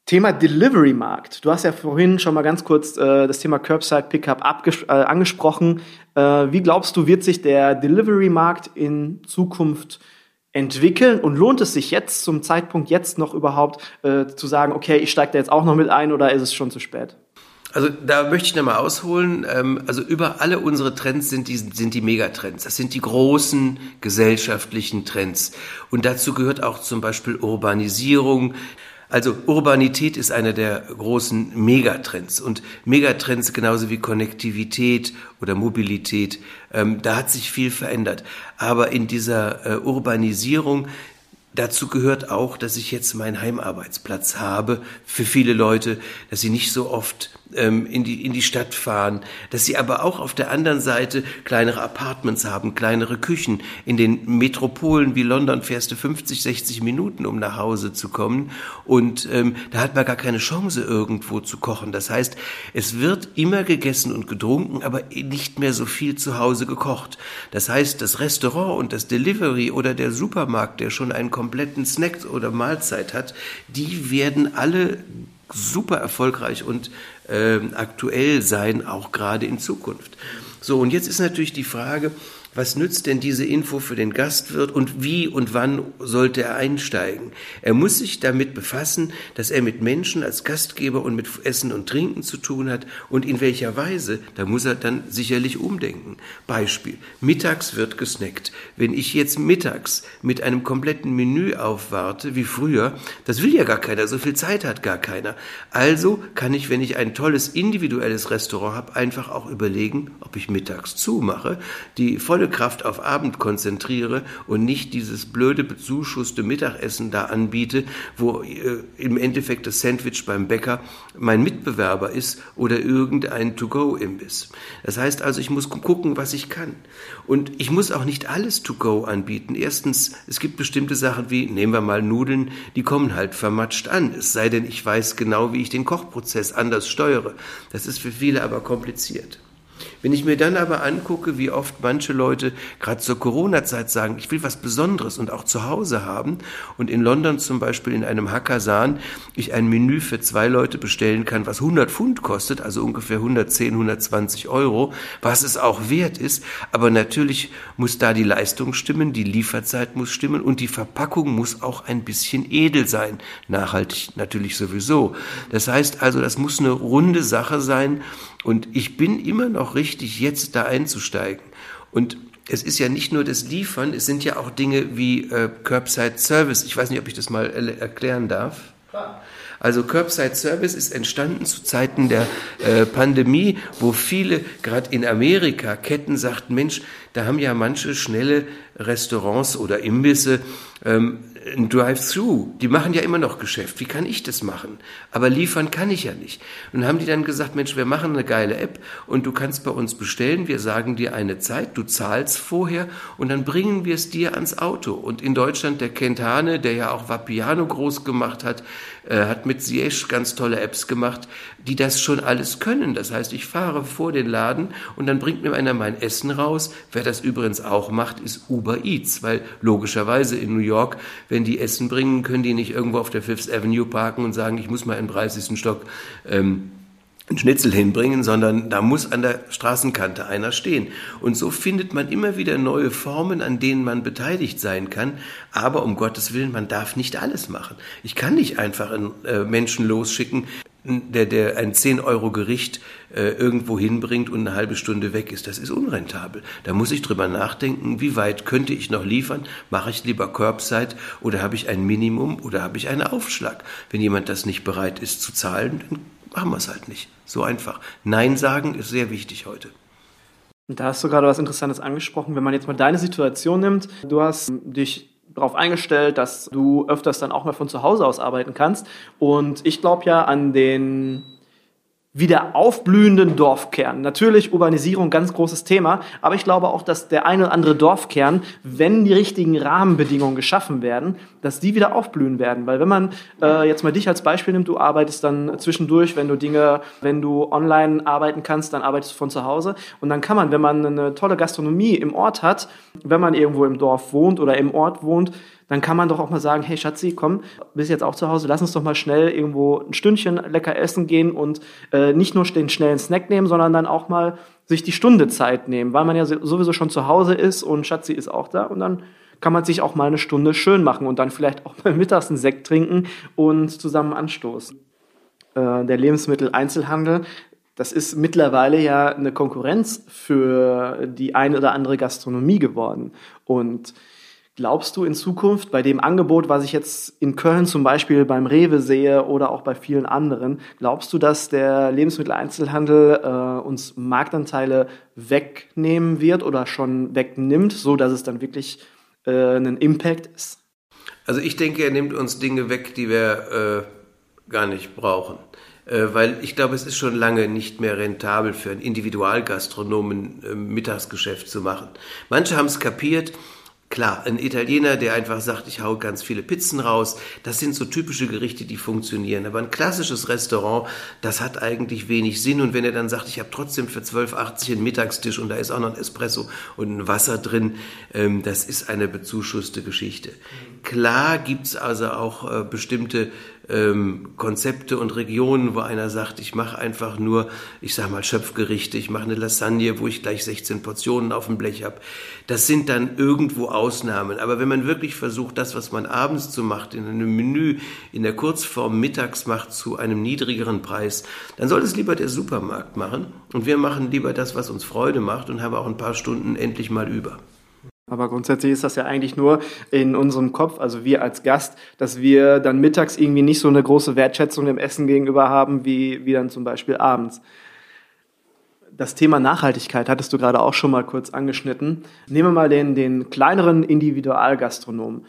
Thema Delivery-Markt. Du hast ja vorhin schon mal ganz kurz äh, das Thema Curbside Pickup äh, angesprochen. Äh, wie glaubst du, wird sich der Delivery-Markt in Zukunft entwickeln und lohnt es sich jetzt zum Zeitpunkt jetzt noch überhaupt äh, zu sagen, okay, ich steige da jetzt auch noch mit ein oder ist es schon zu spät? Also da möchte ich nochmal ausholen. Ähm, also über alle unsere Trends sind die, sind die Megatrends. Das sind die großen gesellschaftlichen Trends. Und dazu gehört auch zum Beispiel Urbanisierung. Also Urbanität ist einer der großen Megatrends und Megatrends genauso wie Konnektivität oder Mobilität, ähm, da hat sich viel verändert. Aber in dieser äh, Urbanisierung Dazu gehört auch, dass ich jetzt meinen Heimarbeitsplatz habe für viele Leute, dass sie nicht so oft ähm, in, die, in die Stadt fahren, dass sie aber auch auf der anderen Seite kleinere Apartments haben, kleinere Küchen. In den Metropolen wie London fährst du 50, 60 Minuten, um nach Hause zu kommen und ähm, da hat man gar keine Chance, irgendwo zu kochen. Das heißt, es wird immer gegessen und getrunken, aber nicht mehr so viel zu Hause gekocht. Das heißt, das Restaurant und das Delivery oder der Supermarkt, der schon einen kompletten Snack oder Mahlzeit hat, die werden alle super erfolgreich und äh, aktuell sein, auch gerade in Zukunft. So, und jetzt ist natürlich die Frage, was nützt denn diese Info für den Gastwirt und wie und wann sollte er einsteigen? Er muss sich damit befassen, dass er mit Menschen als Gastgeber und mit Essen und Trinken zu tun hat und in welcher Weise, da muss er dann sicherlich umdenken. Beispiel, mittags wird gesnackt. Wenn ich jetzt mittags mit einem kompletten Menü aufwarte, wie früher, das will ja gar keiner, so viel Zeit hat gar keiner. Also kann ich, wenn ich ein tolles individuelles Restaurant habe, einfach auch überlegen, ob ich mittags zumache, die volle Kraft auf Abend konzentriere und nicht dieses blöde bezuschusste Mittagessen da anbiete, wo äh, im Endeffekt das Sandwich beim Bäcker mein Mitbewerber ist oder irgendein To-Go-Imbiss. Das heißt also, ich muss gucken, was ich kann. Und ich muss auch nicht alles To-Go anbieten. Erstens, es gibt bestimmte Sachen wie, nehmen wir mal Nudeln, die kommen halt vermatscht an. Es sei denn, ich weiß genau, wie ich den Kochprozess anders steuere. Das ist für viele aber kompliziert. Wenn ich mir dann aber angucke, wie oft manche Leute gerade zur Corona-Zeit sagen, ich will was Besonderes und auch zu Hause haben und in London zum Beispiel in einem Hakkasan ich ein Menü für zwei Leute bestellen kann, was 100 Pfund kostet, also ungefähr 110, 120 Euro, was es auch wert ist, aber natürlich muss da die Leistung stimmen, die Lieferzeit muss stimmen und die Verpackung muss auch ein bisschen edel sein, nachhaltig natürlich sowieso. Das heißt also, das muss eine runde Sache sein und ich bin immer noch richtig, jetzt da einzusteigen. Und es ist ja nicht nur das Liefern, es sind ja auch Dinge wie äh, Curbside Service. Ich weiß nicht, ob ich das mal erklären darf. Also Curbside Service ist entstanden zu Zeiten der äh, Pandemie, wo viele, gerade in Amerika, Ketten sagten, Mensch, da haben ja manche schnelle Restaurants oder Imbisse ähm, ein Drive-Thru, die machen ja immer noch Geschäft. Wie kann ich das machen? Aber liefern kann ich ja nicht. Und haben die dann gesagt, Mensch, wir machen eine geile App und du kannst bei uns bestellen. Wir sagen dir eine Zeit, du zahlst vorher und dann bringen wir es dir ans Auto. Und in Deutschland der Kent Hane, der ja auch Vapiano groß gemacht hat, äh, hat mit Siesch ganz tolle Apps gemacht, die das schon alles können. Das heißt, ich fahre vor den Laden und dann bringt mir einer mein Essen raus. Wer das übrigens auch macht, ist Uber Eats, weil logischerweise in New York, wenn die Essen bringen, können die nicht irgendwo auf der Fifth Avenue parken und sagen, ich muss mal im 30. Stock ähm, einen Schnitzel hinbringen, sondern da muss an der Straßenkante einer stehen. Und so findet man immer wieder neue Formen, an denen man beteiligt sein kann. Aber um Gottes Willen, man darf nicht alles machen. Ich kann nicht einfach einen äh, Menschen losschicken, der, der ein 10-Euro-Gericht äh, irgendwo hinbringt und eine halbe Stunde weg ist. Das ist unrentabel. Da muss ich drüber nachdenken, wie weit könnte ich noch liefern? Mache ich lieber Curbside oder habe ich ein Minimum oder habe ich einen Aufschlag? Wenn jemand das nicht bereit ist zu zahlen, dann machen wir es halt nicht. So einfach. Nein sagen ist sehr wichtig heute. Da hast du gerade was Interessantes angesprochen. Wenn man jetzt mal deine Situation nimmt, du hast dich darauf eingestellt, dass du öfters dann auch mal von zu Hause aus arbeiten kannst. Und ich glaube ja an den wieder aufblühenden Dorfkern. Natürlich Urbanisierung, ganz großes Thema, aber ich glaube auch, dass der eine oder andere Dorfkern, wenn die richtigen Rahmenbedingungen geschaffen werden, dass die wieder aufblühen werden. Weil wenn man äh, jetzt mal dich als Beispiel nimmt, du arbeitest dann zwischendurch, wenn du Dinge, wenn du online arbeiten kannst, dann arbeitest du von zu Hause. Und dann kann man, wenn man eine tolle Gastronomie im Ort hat, wenn man irgendwo im Dorf wohnt oder im Ort wohnt, dann kann man doch auch mal sagen, hey Schatzi, komm, bist jetzt auch zu Hause, lass uns doch mal schnell irgendwo ein Stündchen lecker essen gehen und äh, nicht nur den schnellen Snack nehmen, sondern dann auch mal sich die Stunde Zeit nehmen, weil man ja sowieso schon zu Hause ist und Schatzi ist auch da und dann kann man sich auch mal eine Stunde schön machen und dann vielleicht auch mal mittags einen Sekt trinken und zusammen anstoßen. Äh, der Lebensmitteleinzelhandel, das ist mittlerweile ja eine Konkurrenz für die eine oder andere Gastronomie geworden und Glaubst du in Zukunft bei dem Angebot, was ich jetzt in Köln zum Beispiel beim Rewe sehe oder auch bei vielen anderen, glaubst du, dass der Lebensmitteleinzelhandel äh, uns Marktanteile wegnehmen wird oder schon wegnimmt, so dass es dann wirklich äh, einen Impact ist? Also ich denke, er nimmt uns Dinge weg, die wir äh, gar nicht brauchen äh, weil ich glaube, es ist schon lange nicht mehr rentabel für einen Individualgastronomen äh, Mittagsgeschäft zu machen. Manche haben es kapiert, Klar, ein Italiener, der einfach sagt, ich hau ganz viele Pizzen raus, das sind so typische Gerichte, die funktionieren. Aber ein klassisches Restaurant, das hat eigentlich wenig Sinn. Und wenn er dann sagt, ich habe trotzdem für 12,80 einen Mittagstisch und da ist auch noch ein Espresso und ein Wasser drin, ähm, das ist eine bezuschusste Geschichte. Klar gibt's also auch äh, bestimmte ähm, Konzepte und Regionen, wo einer sagt, ich mache einfach nur, ich sage mal Schöpfgerichte, ich mache eine Lasagne, wo ich gleich 16 Portionen auf dem Blech habe. Das sind dann irgendwo Ausnahmen. Aber wenn man wirklich versucht, das, was man abends zu macht, in einem Menü, in der Kurzform mittags macht, zu einem niedrigeren Preis, dann soll es lieber der Supermarkt machen. Und wir machen lieber das, was uns Freude macht und haben auch ein paar Stunden endlich mal über. Aber grundsätzlich ist das ja eigentlich nur in unserem Kopf, also wir als Gast, dass wir dann mittags irgendwie nicht so eine große Wertschätzung dem Essen gegenüber haben, wie, wie dann zum Beispiel abends. Das Thema Nachhaltigkeit hattest du gerade auch schon mal kurz angeschnitten. Nehmen wir mal den, den kleineren Individualgastronomen.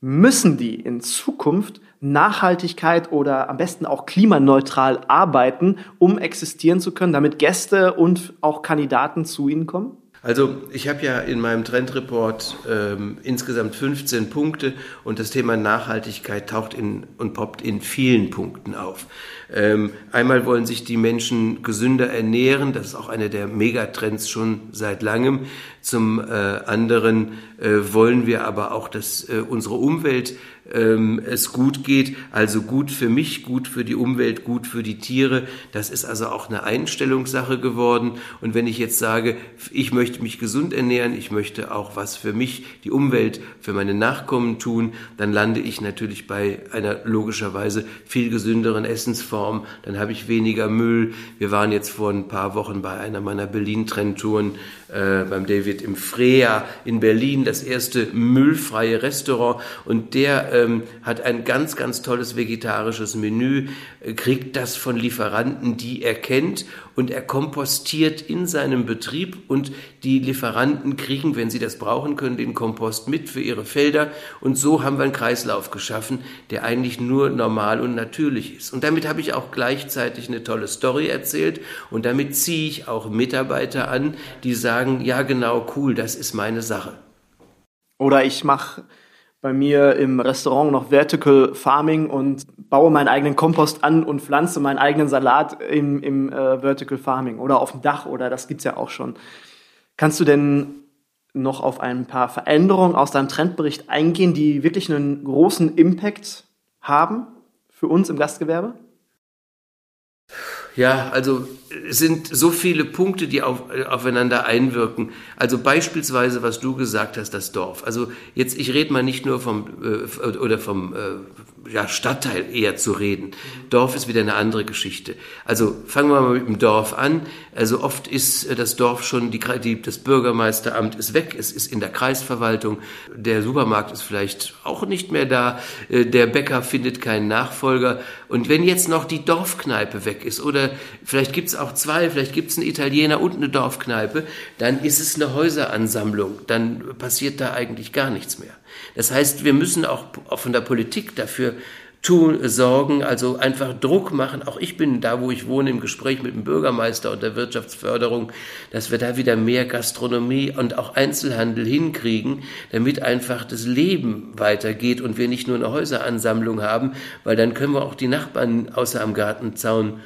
Müssen die in Zukunft Nachhaltigkeit oder am besten auch klimaneutral arbeiten, um existieren zu können, damit Gäste und auch Kandidaten zu ihnen kommen? Also ich habe ja in meinem Trendreport ähm, insgesamt 15 Punkte und das Thema Nachhaltigkeit taucht in und poppt in vielen Punkten auf. Ähm, einmal wollen sich die Menschen gesünder ernähren, das ist auch einer der Megatrends schon seit langem. Zum äh, anderen äh, wollen wir aber auch, dass äh, unsere Umwelt ähm, es gut geht, also gut für mich, gut für die Umwelt, gut für die Tiere. Das ist also auch eine Einstellungssache geworden. Und wenn ich jetzt sage, ich möchte mich gesund ernähren, ich möchte auch was für mich, die Umwelt, für meine Nachkommen tun, dann lande ich natürlich bei einer logischerweise viel gesünderen Essensform. Dann habe ich weniger Müll. Wir waren jetzt vor ein paar Wochen bei einer meiner Berlin-Trendtouren äh, beim David im Freya in Berlin, das erste müllfreie Restaurant. Und der ähm, hat ein ganz, ganz tolles vegetarisches Menü, äh, kriegt das von Lieferanten, die er kennt und er kompostiert in seinem Betrieb und die Lieferanten kriegen, wenn sie das brauchen können, den Kompost mit für ihre Felder und so haben wir einen Kreislauf geschaffen, der eigentlich nur normal und natürlich ist. Und damit habe ich auch gleichzeitig eine tolle Story erzählt und damit ziehe ich auch Mitarbeiter an, die sagen, ja genau, cool, das ist meine Sache. Oder ich mache bei mir im Restaurant noch Vertical Farming und baue meinen eigenen Kompost an und pflanze meinen eigenen Salat im, im äh, Vertical Farming oder auf dem Dach oder das gibt's ja auch schon. Kannst du denn noch auf ein paar Veränderungen aus deinem Trendbericht eingehen, die wirklich einen großen Impact haben für uns im Gastgewerbe? Ja, also es sind so viele Punkte, die auf, aufeinander einwirken. Also beispielsweise, was du gesagt hast, das Dorf. Also jetzt, ich rede mal nicht nur vom äh, oder vom äh, ja, Stadtteil eher zu reden. Dorf ist wieder eine andere Geschichte. Also fangen wir mal mit dem Dorf an. Also oft ist äh, das Dorf schon, die, die, das Bürgermeisteramt ist weg, es ist in der Kreisverwaltung, der Supermarkt ist vielleicht auch nicht mehr da, äh, der Bäcker findet keinen Nachfolger. Und wenn jetzt noch die Dorfkneipe weg ist oder vielleicht gibt es auch zwei, vielleicht gibt es einen Italiener und eine Dorfkneipe, dann ist es eine Häuseransammlung, dann passiert da eigentlich gar nichts mehr. Das heißt, wir müssen auch von der Politik dafür tun, sorgen, also einfach Druck machen. Auch ich bin da, wo ich wohne, im Gespräch mit dem Bürgermeister und der Wirtschaftsförderung, dass wir da wieder mehr Gastronomie und auch Einzelhandel hinkriegen, damit einfach das Leben weitergeht und wir nicht nur eine Häuseransammlung haben, weil dann können wir auch die Nachbarn außer am Gartenzaun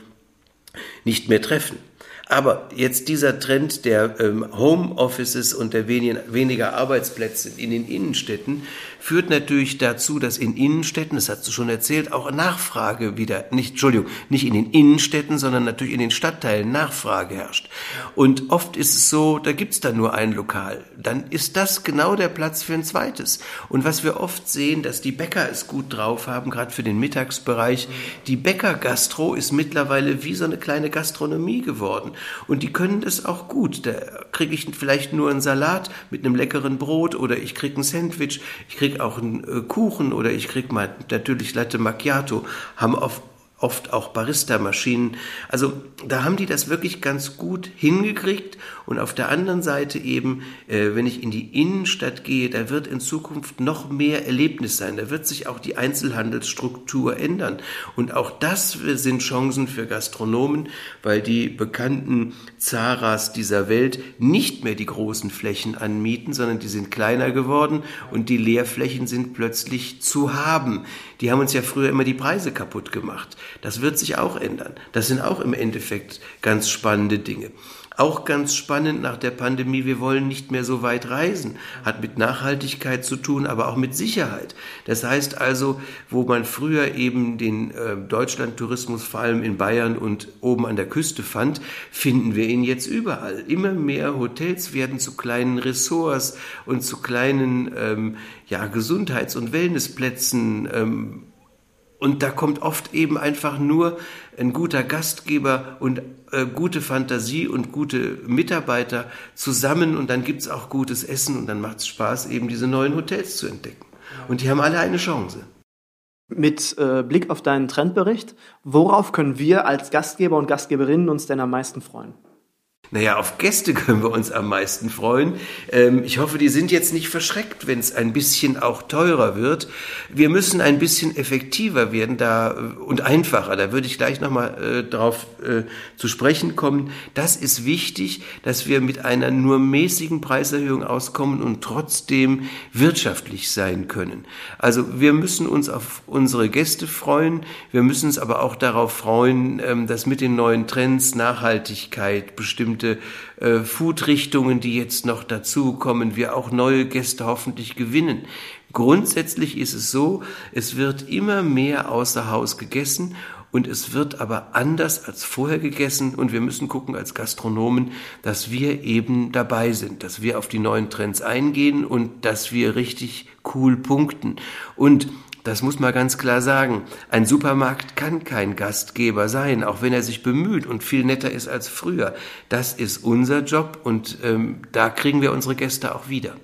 nicht mehr treffen. Aber jetzt dieser Trend der ähm, Homeoffices und der weniger, weniger Arbeitsplätze in den Innenstädten führt natürlich dazu, dass in Innenstädten, das hast du schon erzählt, auch Nachfrage wieder, nicht, Entschuldigung, nicht in den Innenstädten, sondern natürlich in den Stadtteilen Nachfrage herrscht. Und oft ist es so, da gibt's da nur ein Lokal. Dann ist das genau der Platz für ein zweites. Und was wir oft sehen, dass die Bäcker es gut drauf haben, gerade für den Mittagsbereich, die Bäcker-Gastro ist mittlerweile wie so eine kleine Gastronomie geworden. Und die können das auch gut. Da kriege ich vielleicht nur einen Salat mit einem leckeren Brot oder ich kriege ein Sandwich, ich kriege auch einen äh, Kuchen oder ich kriege mal natürlich Latte Macchiato, haben oft oft auch Barista-Maschinen. Also da haben die das wirklich ganz gut hingekriegt. Und auf der anderen Seite eben, äh, wenn ich in die Innenstadt gehe, da wird in Zukunft noch mehr Erlebnis sein. Da wird sich auch die Einzelhandelsstruktur ändern. Und auch das sind Chancen für Gastronomen, weil die bekannten Zaras dieser Welt nicht mehr die großen Flächen anmieten, sondern die sind kleiner geworden und die Leerflächen sind plötzlich zu haben. Die haben uns ja früher immer die Preise kaputt gemacht. Das wird sich auch ändern. Das sind auch im Endeffekt ganz spannende Dinge. Auch ganz spannend nach der Pandemie, wir wollen nicht mehr so weit reisen. Hat mit Nachhaltigkeit zu tun, aber auch mit Sicherheit. Das heißt also, wo man früher eben den äh, Deutschlandtourismus vor allem in Bayern und oben an der Küste fand, finden wir ihn jetzt überall. Immer mehr Hotels werden zu kleinen Ressorts und zu kleinen ähm, ja, Gesundheits- und Wellnessplätzen ähm, und da kommt oft eben einfach nur ein guter Gastgeber und äh, gute Fantasie und gute Mitarbeiter zusammen und dann gibt's auch gutes Essen und dann macht's Spaß, eben diese neuen Hotels zu entdecken. Und die haben alle eine Chance. Mit äh, Blick auf deinen Trendbericht, worauf können wir als Gastgeber und Gastgeberinnen uns denn am meisten freuen? Naja, auf Gäste können wir uns am meisten freuen. Ähm, ich hoffe, die sind jetzt nicht verschreckt, wenn es ein bisschen auch teurer wird. Wir müssen ein bisschen effektiver werden da äh, und einfacher. Da würde ich gleich nochmal äh, drauf äh, zu sprechen kommen. Das ist wichtig, dass wir mit einer nur mäßigen Preiserhöhung auskommen und trotzdem wirtschaftlich sein können. Also wir müssen uns auf unsere Gäste freuen. Wir müssen uns aber auch darauf freuen, ähm, dass mit den neuen Trends Nachhaltigkeit bestimmt bestimmte äh, Food-Richtungen, die jetzt noch dazukommen, wir auch neue Gäste hoffentlich gewinnen. Grundsätzlich ist es so, es wird immer mehr außer Haus gegessen und es wird aber anders als vorher gegessen und wir müssen gucken als Gastronomen, dass wir eben dabei sind, dass wir auf die neuen Trends eingehen und dass wir richtig cool punkten. Und das muss man ganz klar sagen. Ein Supermarkt kann kein Gastgeber sein, auch wenn er sich bemüht und viel netter ist als früher. Das ist unser Job und ähm, da kriegen wir unsere Gäste auch wieder.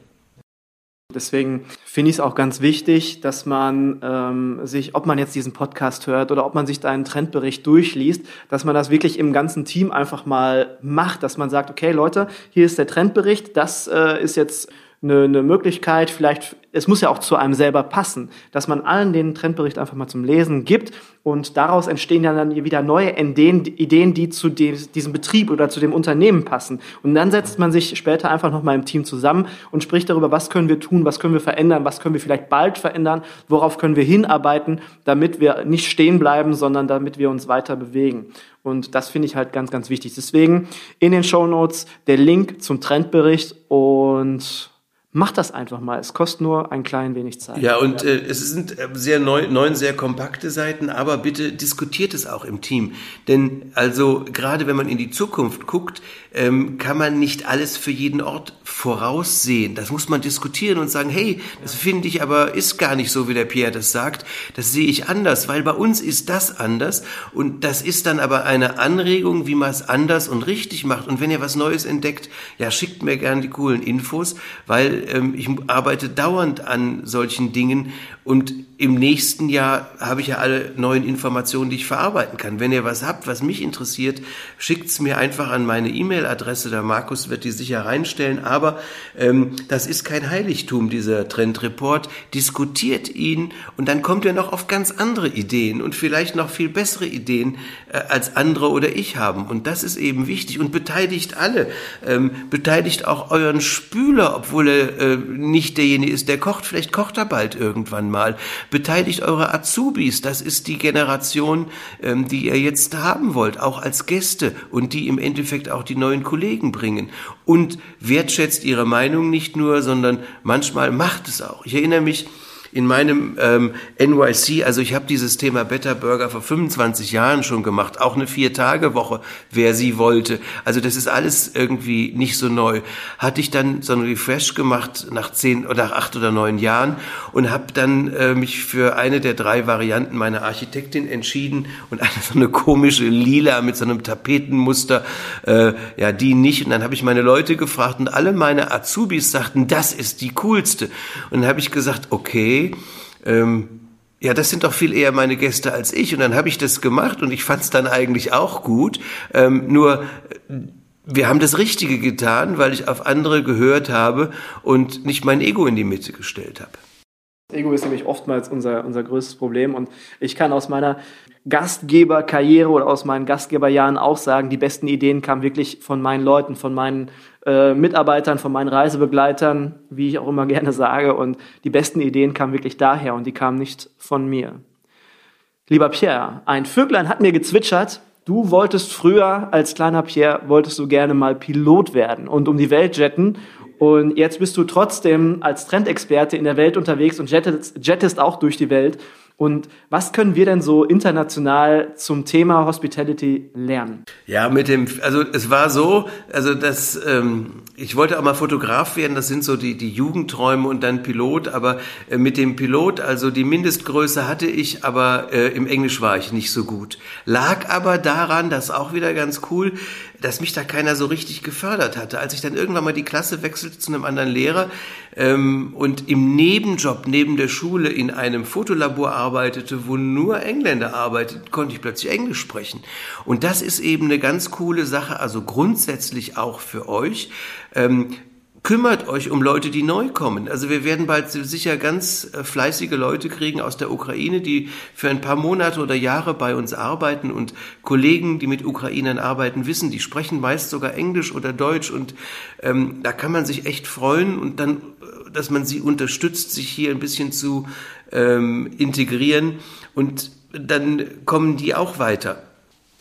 Deswegen finde ich es auch ganz wichtig, dass man ähm, sich, ob man jetzt diesen Podcast hört oder ob man sich deinen Trendbericht durchliest, dass man das wirklich im ganzen Team einfach mal macht, dass man sagt, okay Leute, hier ist der Trendbericht, das äh, ist jetzt eine, eine Möglichkeit, vielleicht, es muss ja auch zu einem selber passen, dass man allen den Trendbericht einfach mal zum Lesen gibt und daraus entstehen dann wieder neue Ideen, Ideen die zu dem, diesem Betrieb oder zu dem Unternehmen passen. Und dann setzt man sich später einfach nochmal im Team zusammen und spricht darüber, was können wir tun, was können wir verändern, was können wir vielleicht bald verändern, worauf können wir hinarbeiten, damit wir nicht stehen bleiben, sondern damit wir uns weiter bewegen. Und das finde ich halt ganz, ganz wichtig. Deswegen in den Show Notes der Link zum Trendbericht und Mach das einfach mal. Es kostet nur ein klein wenig Zeit. Ja, und äh, es sind äh, sehr neu, neun sehr kompakte Seiten, aber bitte diskutiert es auch im Team. Denn also gerade wenn man in die Zukunft guckt, ähm, kann man nicht alles für jeden Ort voraussehen. Das muss man diskutieren und sagen, hey, das finde ich aber ist gar nicht so, wie der Pierre das sagt. Das sehe ich anders, weil bei uns ist das anders und das ist dann aber eine Anregung, wie man es anders und richtig macht. Und wenn ihr was Neues entdeckt, ja, schickt mir gerne die coolen Infos, weil ähm, ich arbeite dauernd an solchen Dingen und im nächsten Jahr habe ich ja alle neuen Informationen, die ich verarbeiten kann. Wenn ihr was habt, was mich interessiert, schickt's mir einfach an meine E-Mail-Adresse. Der Markus wird die sicher reinstellen. Aber ähm, das ist kein Heiligtum, dieser Trendreport. Diskutiert ihn und dann kommt ihr noch auf ganz andere Ideen und vielleicht noch viel bessere Ideen, äh, als andere oder ich haben. Und das ist eben wichtig. Und beteiligt alle. Ähm, beteiligt auch euren Spüler, obwohl er äh, nicht derjenige ist, der kocht. Vielleicht kocht er bald irgendwann mal. Beteiligt eure Azubis. Das ist die Generation, ähm, die ihr jetzt haben wollt, auch als Gäste und die im Endeffekt auch die neuen Kollegen bringen. Und wertschätzt ihre Meinung nicht nur, sondern manchmal macht es auch. Ich erinnere mich, in meinem ähm, NYC, also ich habe dieses Thema Better Burger vor 25 Jahren schon gemacht, auch eine Vier-Tage-Woche, wer sie wollte. Also das ist alles irgendwie nicht so neu. Hatte ich dann so ein Refresh gemacht nach zehn oder nach acht oder neun Jahren und habe dann äh, mich für eine der drei Varianten meiner Architektin entschieden und eine so eine komische Lila mit so einem Tapetenmuster, äh, ja die nicht. Und dann habe ich meine Leute gefragt und alle meine Azubis sagten, das ist die coolste. Und dann habe ich gesagt, okay, ähm, ja, das sind doch viel eher meine Gäste als ich. Und dann habe ich das gemacht und ich fand es dann eigentlich auch gut. Ähm, nur äh, wir haben das Richtige getan, weil ich auf andere gehört habe und nicht mein Ego in die Mitte gestellt habe. Ego ist nämlich oftmals unser, unser größtes Problem. Und ich kann aus meiner Gastgeberkarriere oder aus meinen Gastgeberjahren auch sagen, die besten Ideen kamen wirklich von meinen Leuten, von meinen äh, Mitarbeitern, von meinen Reisebegleitern, wie ich auch immer gerne sage. Und die besten Ideen kamen wirklich daher und die kamen nicht von mir. Lieber Pierre, ein Vöglein hat mir gezwitschert, du wolltest früher als kleiner Pierre, wolltest du gerne mal Pilot werden und um die Welt jetten. Und jetzt bist du trotzdem als Trendexperte in der Welt unterwegs und jettest, jettest auch durch die Welt. Und was können wir denn so international zum Thema Hospitality lernen? Ja, mit dem, also es war so, also das, ähm, ich wollte auch mal Fotograf werden, das sind so die, die Jugendträume und dann Pilot, aber äh, mit dem Pilot, also die Mindestgröße hatte ich, aber äh, im Englisch war ich nicht so gut. Lag aber daran, das ist auch wieder ganz cool, dass mich da keiner so richtig gefördert hatte. Als ich dann irgendwann mal die Klasse wechselte zu einem anderen Lehrer ähm, und im Nebenjob neben der Schule in einem Fotolabor arbeitete, wo nur Engländer arbeiteten, konnte ich plötzlich Englisch sprechen. Und das ist eben eine ganz coole Sache, also grundsätzlich auch für euch. Ähm, kümmert euch um Leute, die neu kommen. Also wir werden bald sicher ganz äh, fleißige Leute kriegen aus der Ukraine, die für ein paar Monate oder Jahre bei uns arbeiten und Kollegen, die mit Ukrainern arbeiten, wissen, die sprechen meist sogar Englisch oder Deutsch und ähm, da kann man sich echt freuen und dann, äh, dass man sie unterstützt, sich hier ein bisschen zu ähm, integrieren und dann kommen die auch weiter.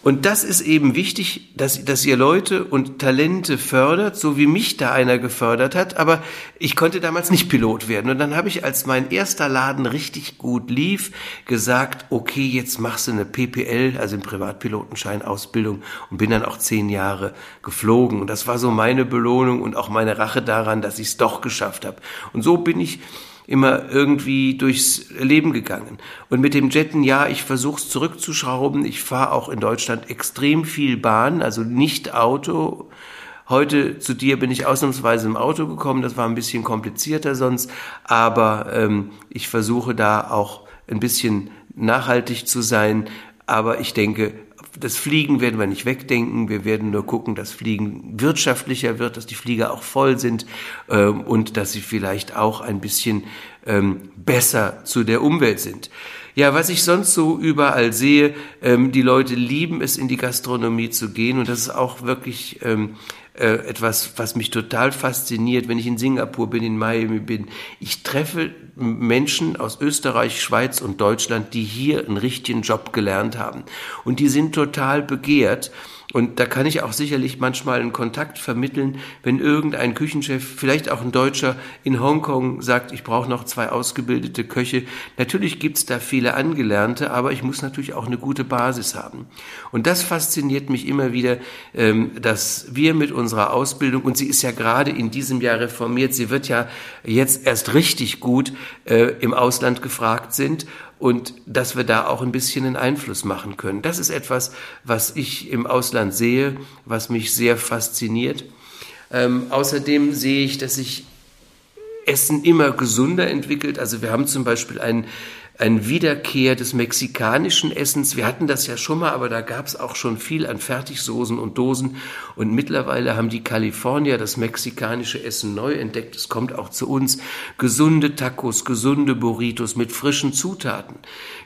Und das ist eben wichtig, dass, dass ihr Leute und Talente fördert, so wie mich da einer gefördert hat. Aber ich konnte damals nicht Pilot werden. Und dann habe ich, als mein erster Laden richtig gut lief, gesagt, okay, jetzt machst du eine PPL, also einen Privatpilotenschein Ausbildung und bin dann auch zehn Jahre geflogen. Und das war so meine Belohnung und auch meine Rache daran, dass ich es doch geschafft habe. Und so bin ich immer irgendwie durchs Leben gegangen. Und mit dem Jetten, ja, ich versuche es zurückzuschrauben. Ich fahre auch in Deutschland extrem viel Bahn, also nicht Auto. Heute zu dir bin ich ausnahmsweise im Auto gekommen, das war ein bisschen komplizierter sonst, aber ähm, ich versuche da auch ein bisschen nachhaltig zu sein. Aber ich denke, das Fliegen werden wir nicht wegdenken. Wir werden nur gucken, dass Fliegen wirtschaftlicher wird, dass die Flieger auch voll sind ähm, und dass sie vielleicht auch ein bisschen ähm, besser zu der Umwelt sind. Ja, was ich sonst so überall sehe, ähm, die Leute lieben es, in die Gastronomie zu gehen und das ist auch wirklich ähm, äh, etwas, was mich total fasziniert, wenn ich in Singapur bin, in Miami bin. Ich treffe Menschen aus Österreich, Schweiz und Deutschland, die hier einen richtigen Job gelernt haben. Und die sind total begehrt Und da kann ich auch sicherlich manchmal einen Kontakt vermitteln, wenn irgendein Küchenchef, vielleicht auch ein Deutscher in Hongkong sagt, ich brauche noch zwei ausgebildete Köche. Natürlich gibt's da viele Angelernte, aber ich muss natürlich auch eine gute Basis haben. Und das fasziniert mich immer wieder, ähm, dass wir mit unserer Ausbildung, und sie ist ja gerade in diesem Jahr reformiert, sie wird ja jetzt erst richtig gut äh, im Ausland gefragt sind und dass wir da auch ein bisschen einen Einfluss machen können. Das ist etwas, was ich im Ausland sehe, was mich sehr fasziniert. Ähm, außerdem sehe ich, dass sich Essen immer gesunder entwickelt. Also wir haben zum Beispiel einen ein Wiederkehr des mexikanischen Essens. Wir hatten das ja schon mal, aber da gab es auch schon viel an Fertigsoßen und Dosen. Und mittlerweile haben die Kalifornier das mexikanische Essen neu entdeckt. Es kommt auch zu uns. Gesunde Tacos, gesunde Burritos mit frischen Zutaten.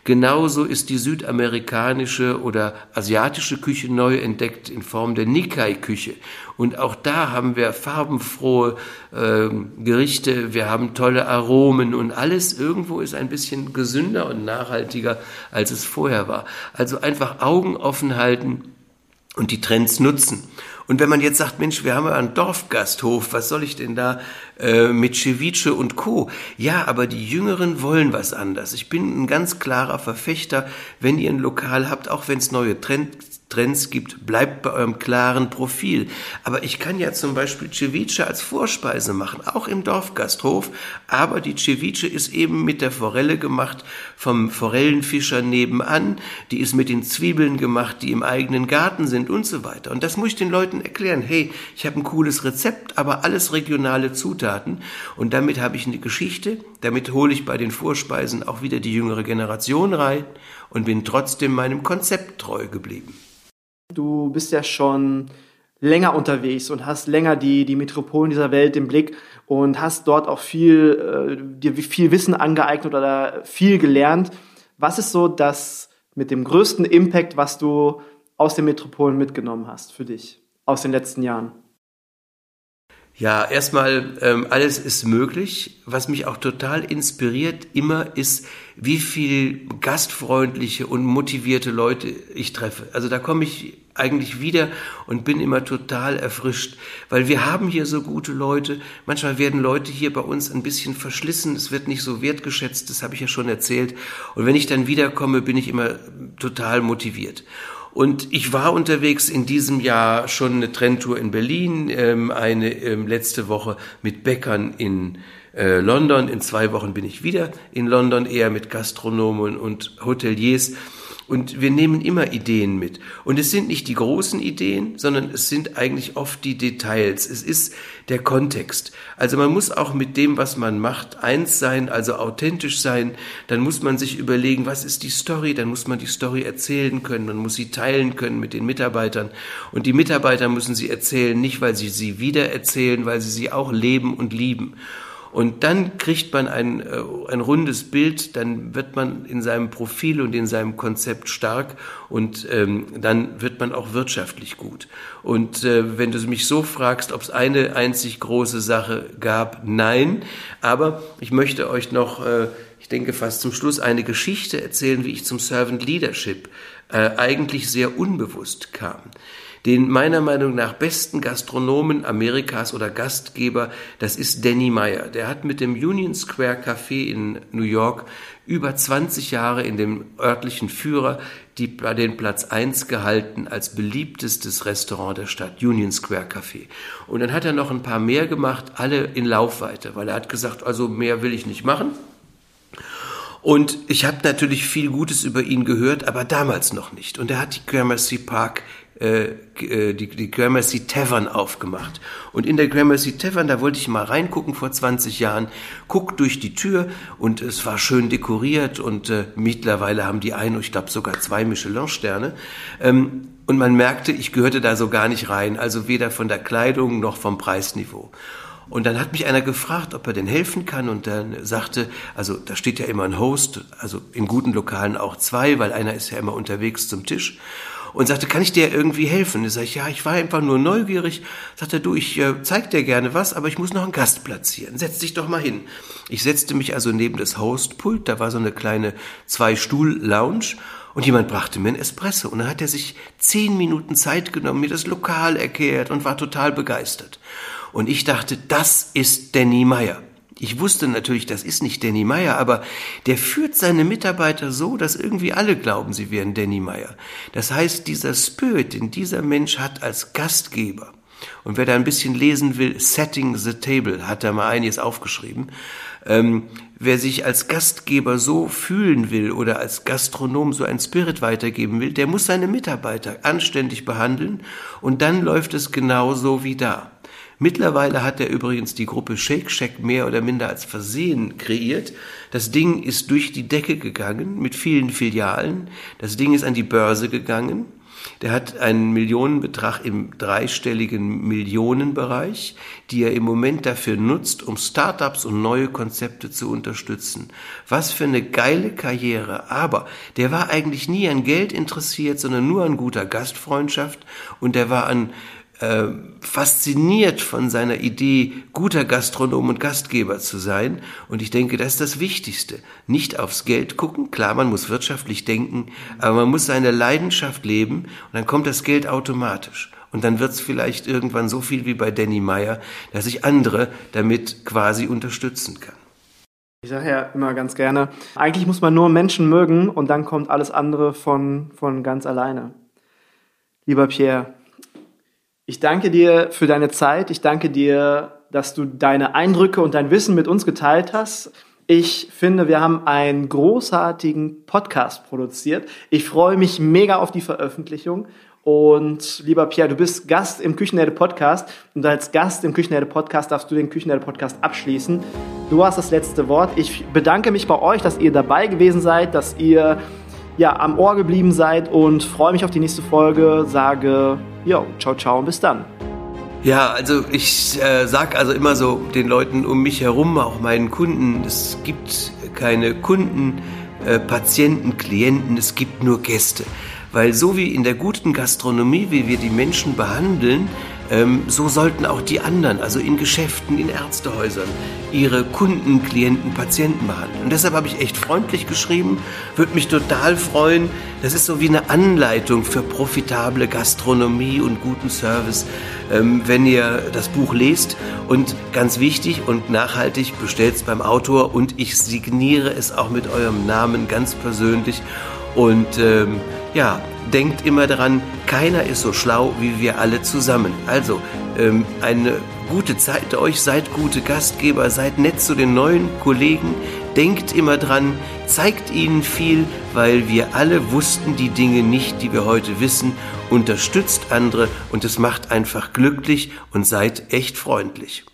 Genauso ist die südamerikanische oder asiatische Küche neu entdeckt in Form der Nikkei-Küche. Und auch da haben wir farbenfrohe äh, Gerichte, wir haben tolle Aromen und alles irgendwo ist ein bisschen gesünder und nachhaltiger, als es vorher war. Also einfach Augen offen halten und die Trends nutzen. Und wenn man jetzt sagt, Mensch, wir haben ja einen Dorfgasthof, was soll ich denn da äh, mit Ceviche und Co. Ja, aber die Jüngeren wollen was anders. Ich bin ein ganz klarer Verfechter, wenn ihr ein Lokal habt, auch wenn es neue Trends Trends gibt, bleibt bei eurem klaren Profil. Aber ich kann ja zum Beispiel Ceviche als Vorspeise machen, auch im Dorfgasthof. Aber die Ceviche ist eben mit der Forelle gemacht vom Forellenfischer nebenan. Die ist mit den Zwiebeln gemacht, die im eigenen Garten sind und so weiter. Und das muss ich den Leuten erklären. Hey, ich habe ein cooles Rezept, aber alles regionale Zutaten. Und damit habe ich eine Geschichte. Damit hole ich bei den Vorspeisen auch wieder die jüngere Generation rein und bin trotzdem meinem Konzept treu geblieben. Du bist ja schon länger unterwegs und hast länger die, die Metropolen dieser Welt im Blick und hast dort auch viel, äh, dir viel Wissen angeeignet oder viel gelernt. Was ist so das mit dem größten Impact, was du aus den Metropolen mitgenommen hast für dich aus den letzten Jahren? Ja, erstmal, ähm, alles ist möglich. Was mich auch total inspiriert immer ist, wie viel gastfreundliche und motivierte Leute ich treffe. Also da komme ich eigentlich wieder und bin immer total erfrischt, weil wir haben hier so gute Leute. Manchmal werden Leute hier bei uns ein bisschen verschlissen, es wird nicht so wertgeschätzt, das habe ich ja schon erzählt. Und wenn ich dann wiederkomme, bin ich immer total motiviert. Und ich war unterwegs in diesem Jahr schon eine Trendtour in Berlin, ähm, eine ähm, letzte Woche mit Bäckern in äh, London. In zwei Wochen bin ich wieder in London, eher mit Gastronomen und Hoteliers. Und wir nehmen immer Ideen mit. Und es sind nicht die großen Ideen, sondern es sind eigentlich oft die Details. Es ist der Kontext. Also man muss auch mit dem, was man macht, eins sein, also authentisch sein. Dann muss man sich überlegen, was ist die Story? Dann muss man die Story erzählen können. Man muss sie teilen können mit den Mitarbeitern. Und die Mitarbeiter müssen sie erzählen, nicht weil sie sie wieder erzählen, weil sie sie auch leben und lieben. Und dann kriegt man ein, äh, ein rundes Bild, dann wird man in seinem Profil und in seinem Konzept stark und ähm, dann wird man auch wirtschaftlich gut. Und äh, wenn du mich so fragst, ob es eine einzig große Sache gab, nein. Aber ich möchte euch noch, äh, ich denke fast zum Schluss, eine Geschichte erzählen, wie ich zum Servant Leadership äh, eigentlich sehr unbewusst kam den meiner Meinung nach besten Gastronomen Amerikas oder Gastgeber, das ist Danny Meyer. Der hat mit dem Union Square Café in New York über 20 Jahre in dem örtlichen Führer die, den Platz 1 gehalten als beliebtestes Restaurant der Stadt, Union Square Café. Und dann hat er noch ein paar mehr gemacht, alle in Laufweite, weil er hat gesagt, also mehr will ich nicht machen. Und ich habe natürlich viel Gutes über ihn gehört, aber damals noch nicht. Und er hat die Gramercy Park äh, äh, die, die Gramercy Tavern aufgemacht. Und in der Gramercy Tavern, da wollte ich mal reingucken vor 20 Jahren, guck durch die Tür und es war schön dekoriert und äh, mittlerweile haben die ein, ich glaube sogar zwei Michelin-Sterne. Ähm, und man merkte, ich gehörte da so gar nicht rein, also weder von der Kleidung noch vom Preisniveau. Und dann hat mich einer gefragt, ob er denn helfen kann und dann sagte, also da steht ja immer ein Host, also in guten Lokalen auch zwei, weil einer ist ja immer unterwegs zum Tisch und sagte, kann ich dir irgendwie helfen? Da sag ich, ja, ich war einfach nur neugierig. Sagte, du, ich äh, zeig dir gerne was, aber ich muss noch einen Gast platzieren. Setz dich doch mal hin. Ich setzte mich also neben das Hostpult, da war so eine kleine Zwei-Stuhl-Lounge Und jemand brachte mir ein Espresso und dann hat er sich zehn Minuten Zeit genommen, mir das Lokal erklärt und war total begeistert. Und ich dachte, das ist Danny Meyer. Ich wusste natürlich, das ist nicht Danny Meyer, aber der führt seine Mitarbeiter so, dass irgendwie alle glauben, sie wären Danny Meyer. Das heißt, dieser Spirit, den dieser Mensch hat als Gastgeber, und wer da ein bisschen lesen will, Setting the Table, hat er mal einiges aufgeschrieben. Ähm, wer sich als Gastgeber so fühlen will oder als Gastronom so ein Spirit weitergeben will, der muss seine Mitarbeiter anständig behandeln und dann läuft es genauso wie da. Mittlerweile hat er übrigens die Gruppe Shake Shack mehr oder minder als Versehen kreiert. Das Ding ist durch die Decke gegangen mit vielen Filialen. Das Ding ist an die Börse gegangen. Der hat einen Millionenbetrag im dreistelligen Millionenbereich, die er im Moment dafür nutzt, um Startups und neue Konzepte zu unterstützen. Was für eine geile Karriere. Aber der war eigentlich nie an Geld interessiert, sondern nur an guter Gastfreundschaft und der war an äh, fasziniert von seiner Idee, guter Gastronom und Gastgeber zu sein. Und ich denke, das ist das Wichtigste. Nicht aufs Geld gucken. Klar, man muss wirtschaftlich denken, aber man muss seine Leidenschaft leben und dann kommt das Geld automatisch. Und dann wird es vielleicht irgendwann so viel wie bei Danny Meyer, dass ich andere damit quasi unterstützen kann. Ich sage ja immer ganz gerne, eigentlich muss man nur Menschen mögen und dann kommt alles andere von, von ganz alleine. Lieber Pierre, ich danke dir für deine Zeit. Ich danke dir, dass du deine Eindrücke und dein Wissen mit uns geteilt hast. Ich finde, wir haben einen großartigen Podcast produziert. Ich freue mich mega auf die Veröffentlichung. Und lieber Pierre, du bist Gast im Küchenherde Podcast und als Gast im Küchenherde Podcast darfst du den Küchenherde Podcast abschließen. Du hast das letzte Wort. Ich bedanke mich bei euch, dass ihr dabei gewesen seid, dass ihr ja, am Ohr geblieben seid und freue mich auf die nächste Folge. Sage, jo, ciao, ciao und bis dann. Ja, also ich äh, sag also immer so den Leuten um mich herum, auch meinen Kunden, es gibt keine Kunden, äh, Patienten, Klienten, es gibt nur Gäste. Weil so wie in der guten Gastronomie, wie wir die Menschen behandeln, ähm, so sollten auch die anderen, also in Geschäften, in Ärztehäusern, ihre Kunden, Klienten, Patienten behandeln. Und deshalb habe ich echt freundlich geschrieben, würde mich total freuen. Das ist so wie eine Anleitung für profitable Gastronomie und guten Service, ähm, wenn ihr das Buch lest. Und ganz wichtig und nachhaltig, bestellt es beim Autor und ich signiere es auch mit eurem Namen ganz persönlich. Und ähm, ja, denkt immer daran, keiner ist so schlau wie wir alle zusammen. Also ähm, eine gute Zeit euch, seid gute Gastgeber, seid nett zu den neuen Kollegen, denkt immer dran, zeigt ihnen viel, weil wir alle wussten die Dinge nicht, die wir heute wissen, unterstützt andere und es macht einfach glücklich und seid echt freundlich.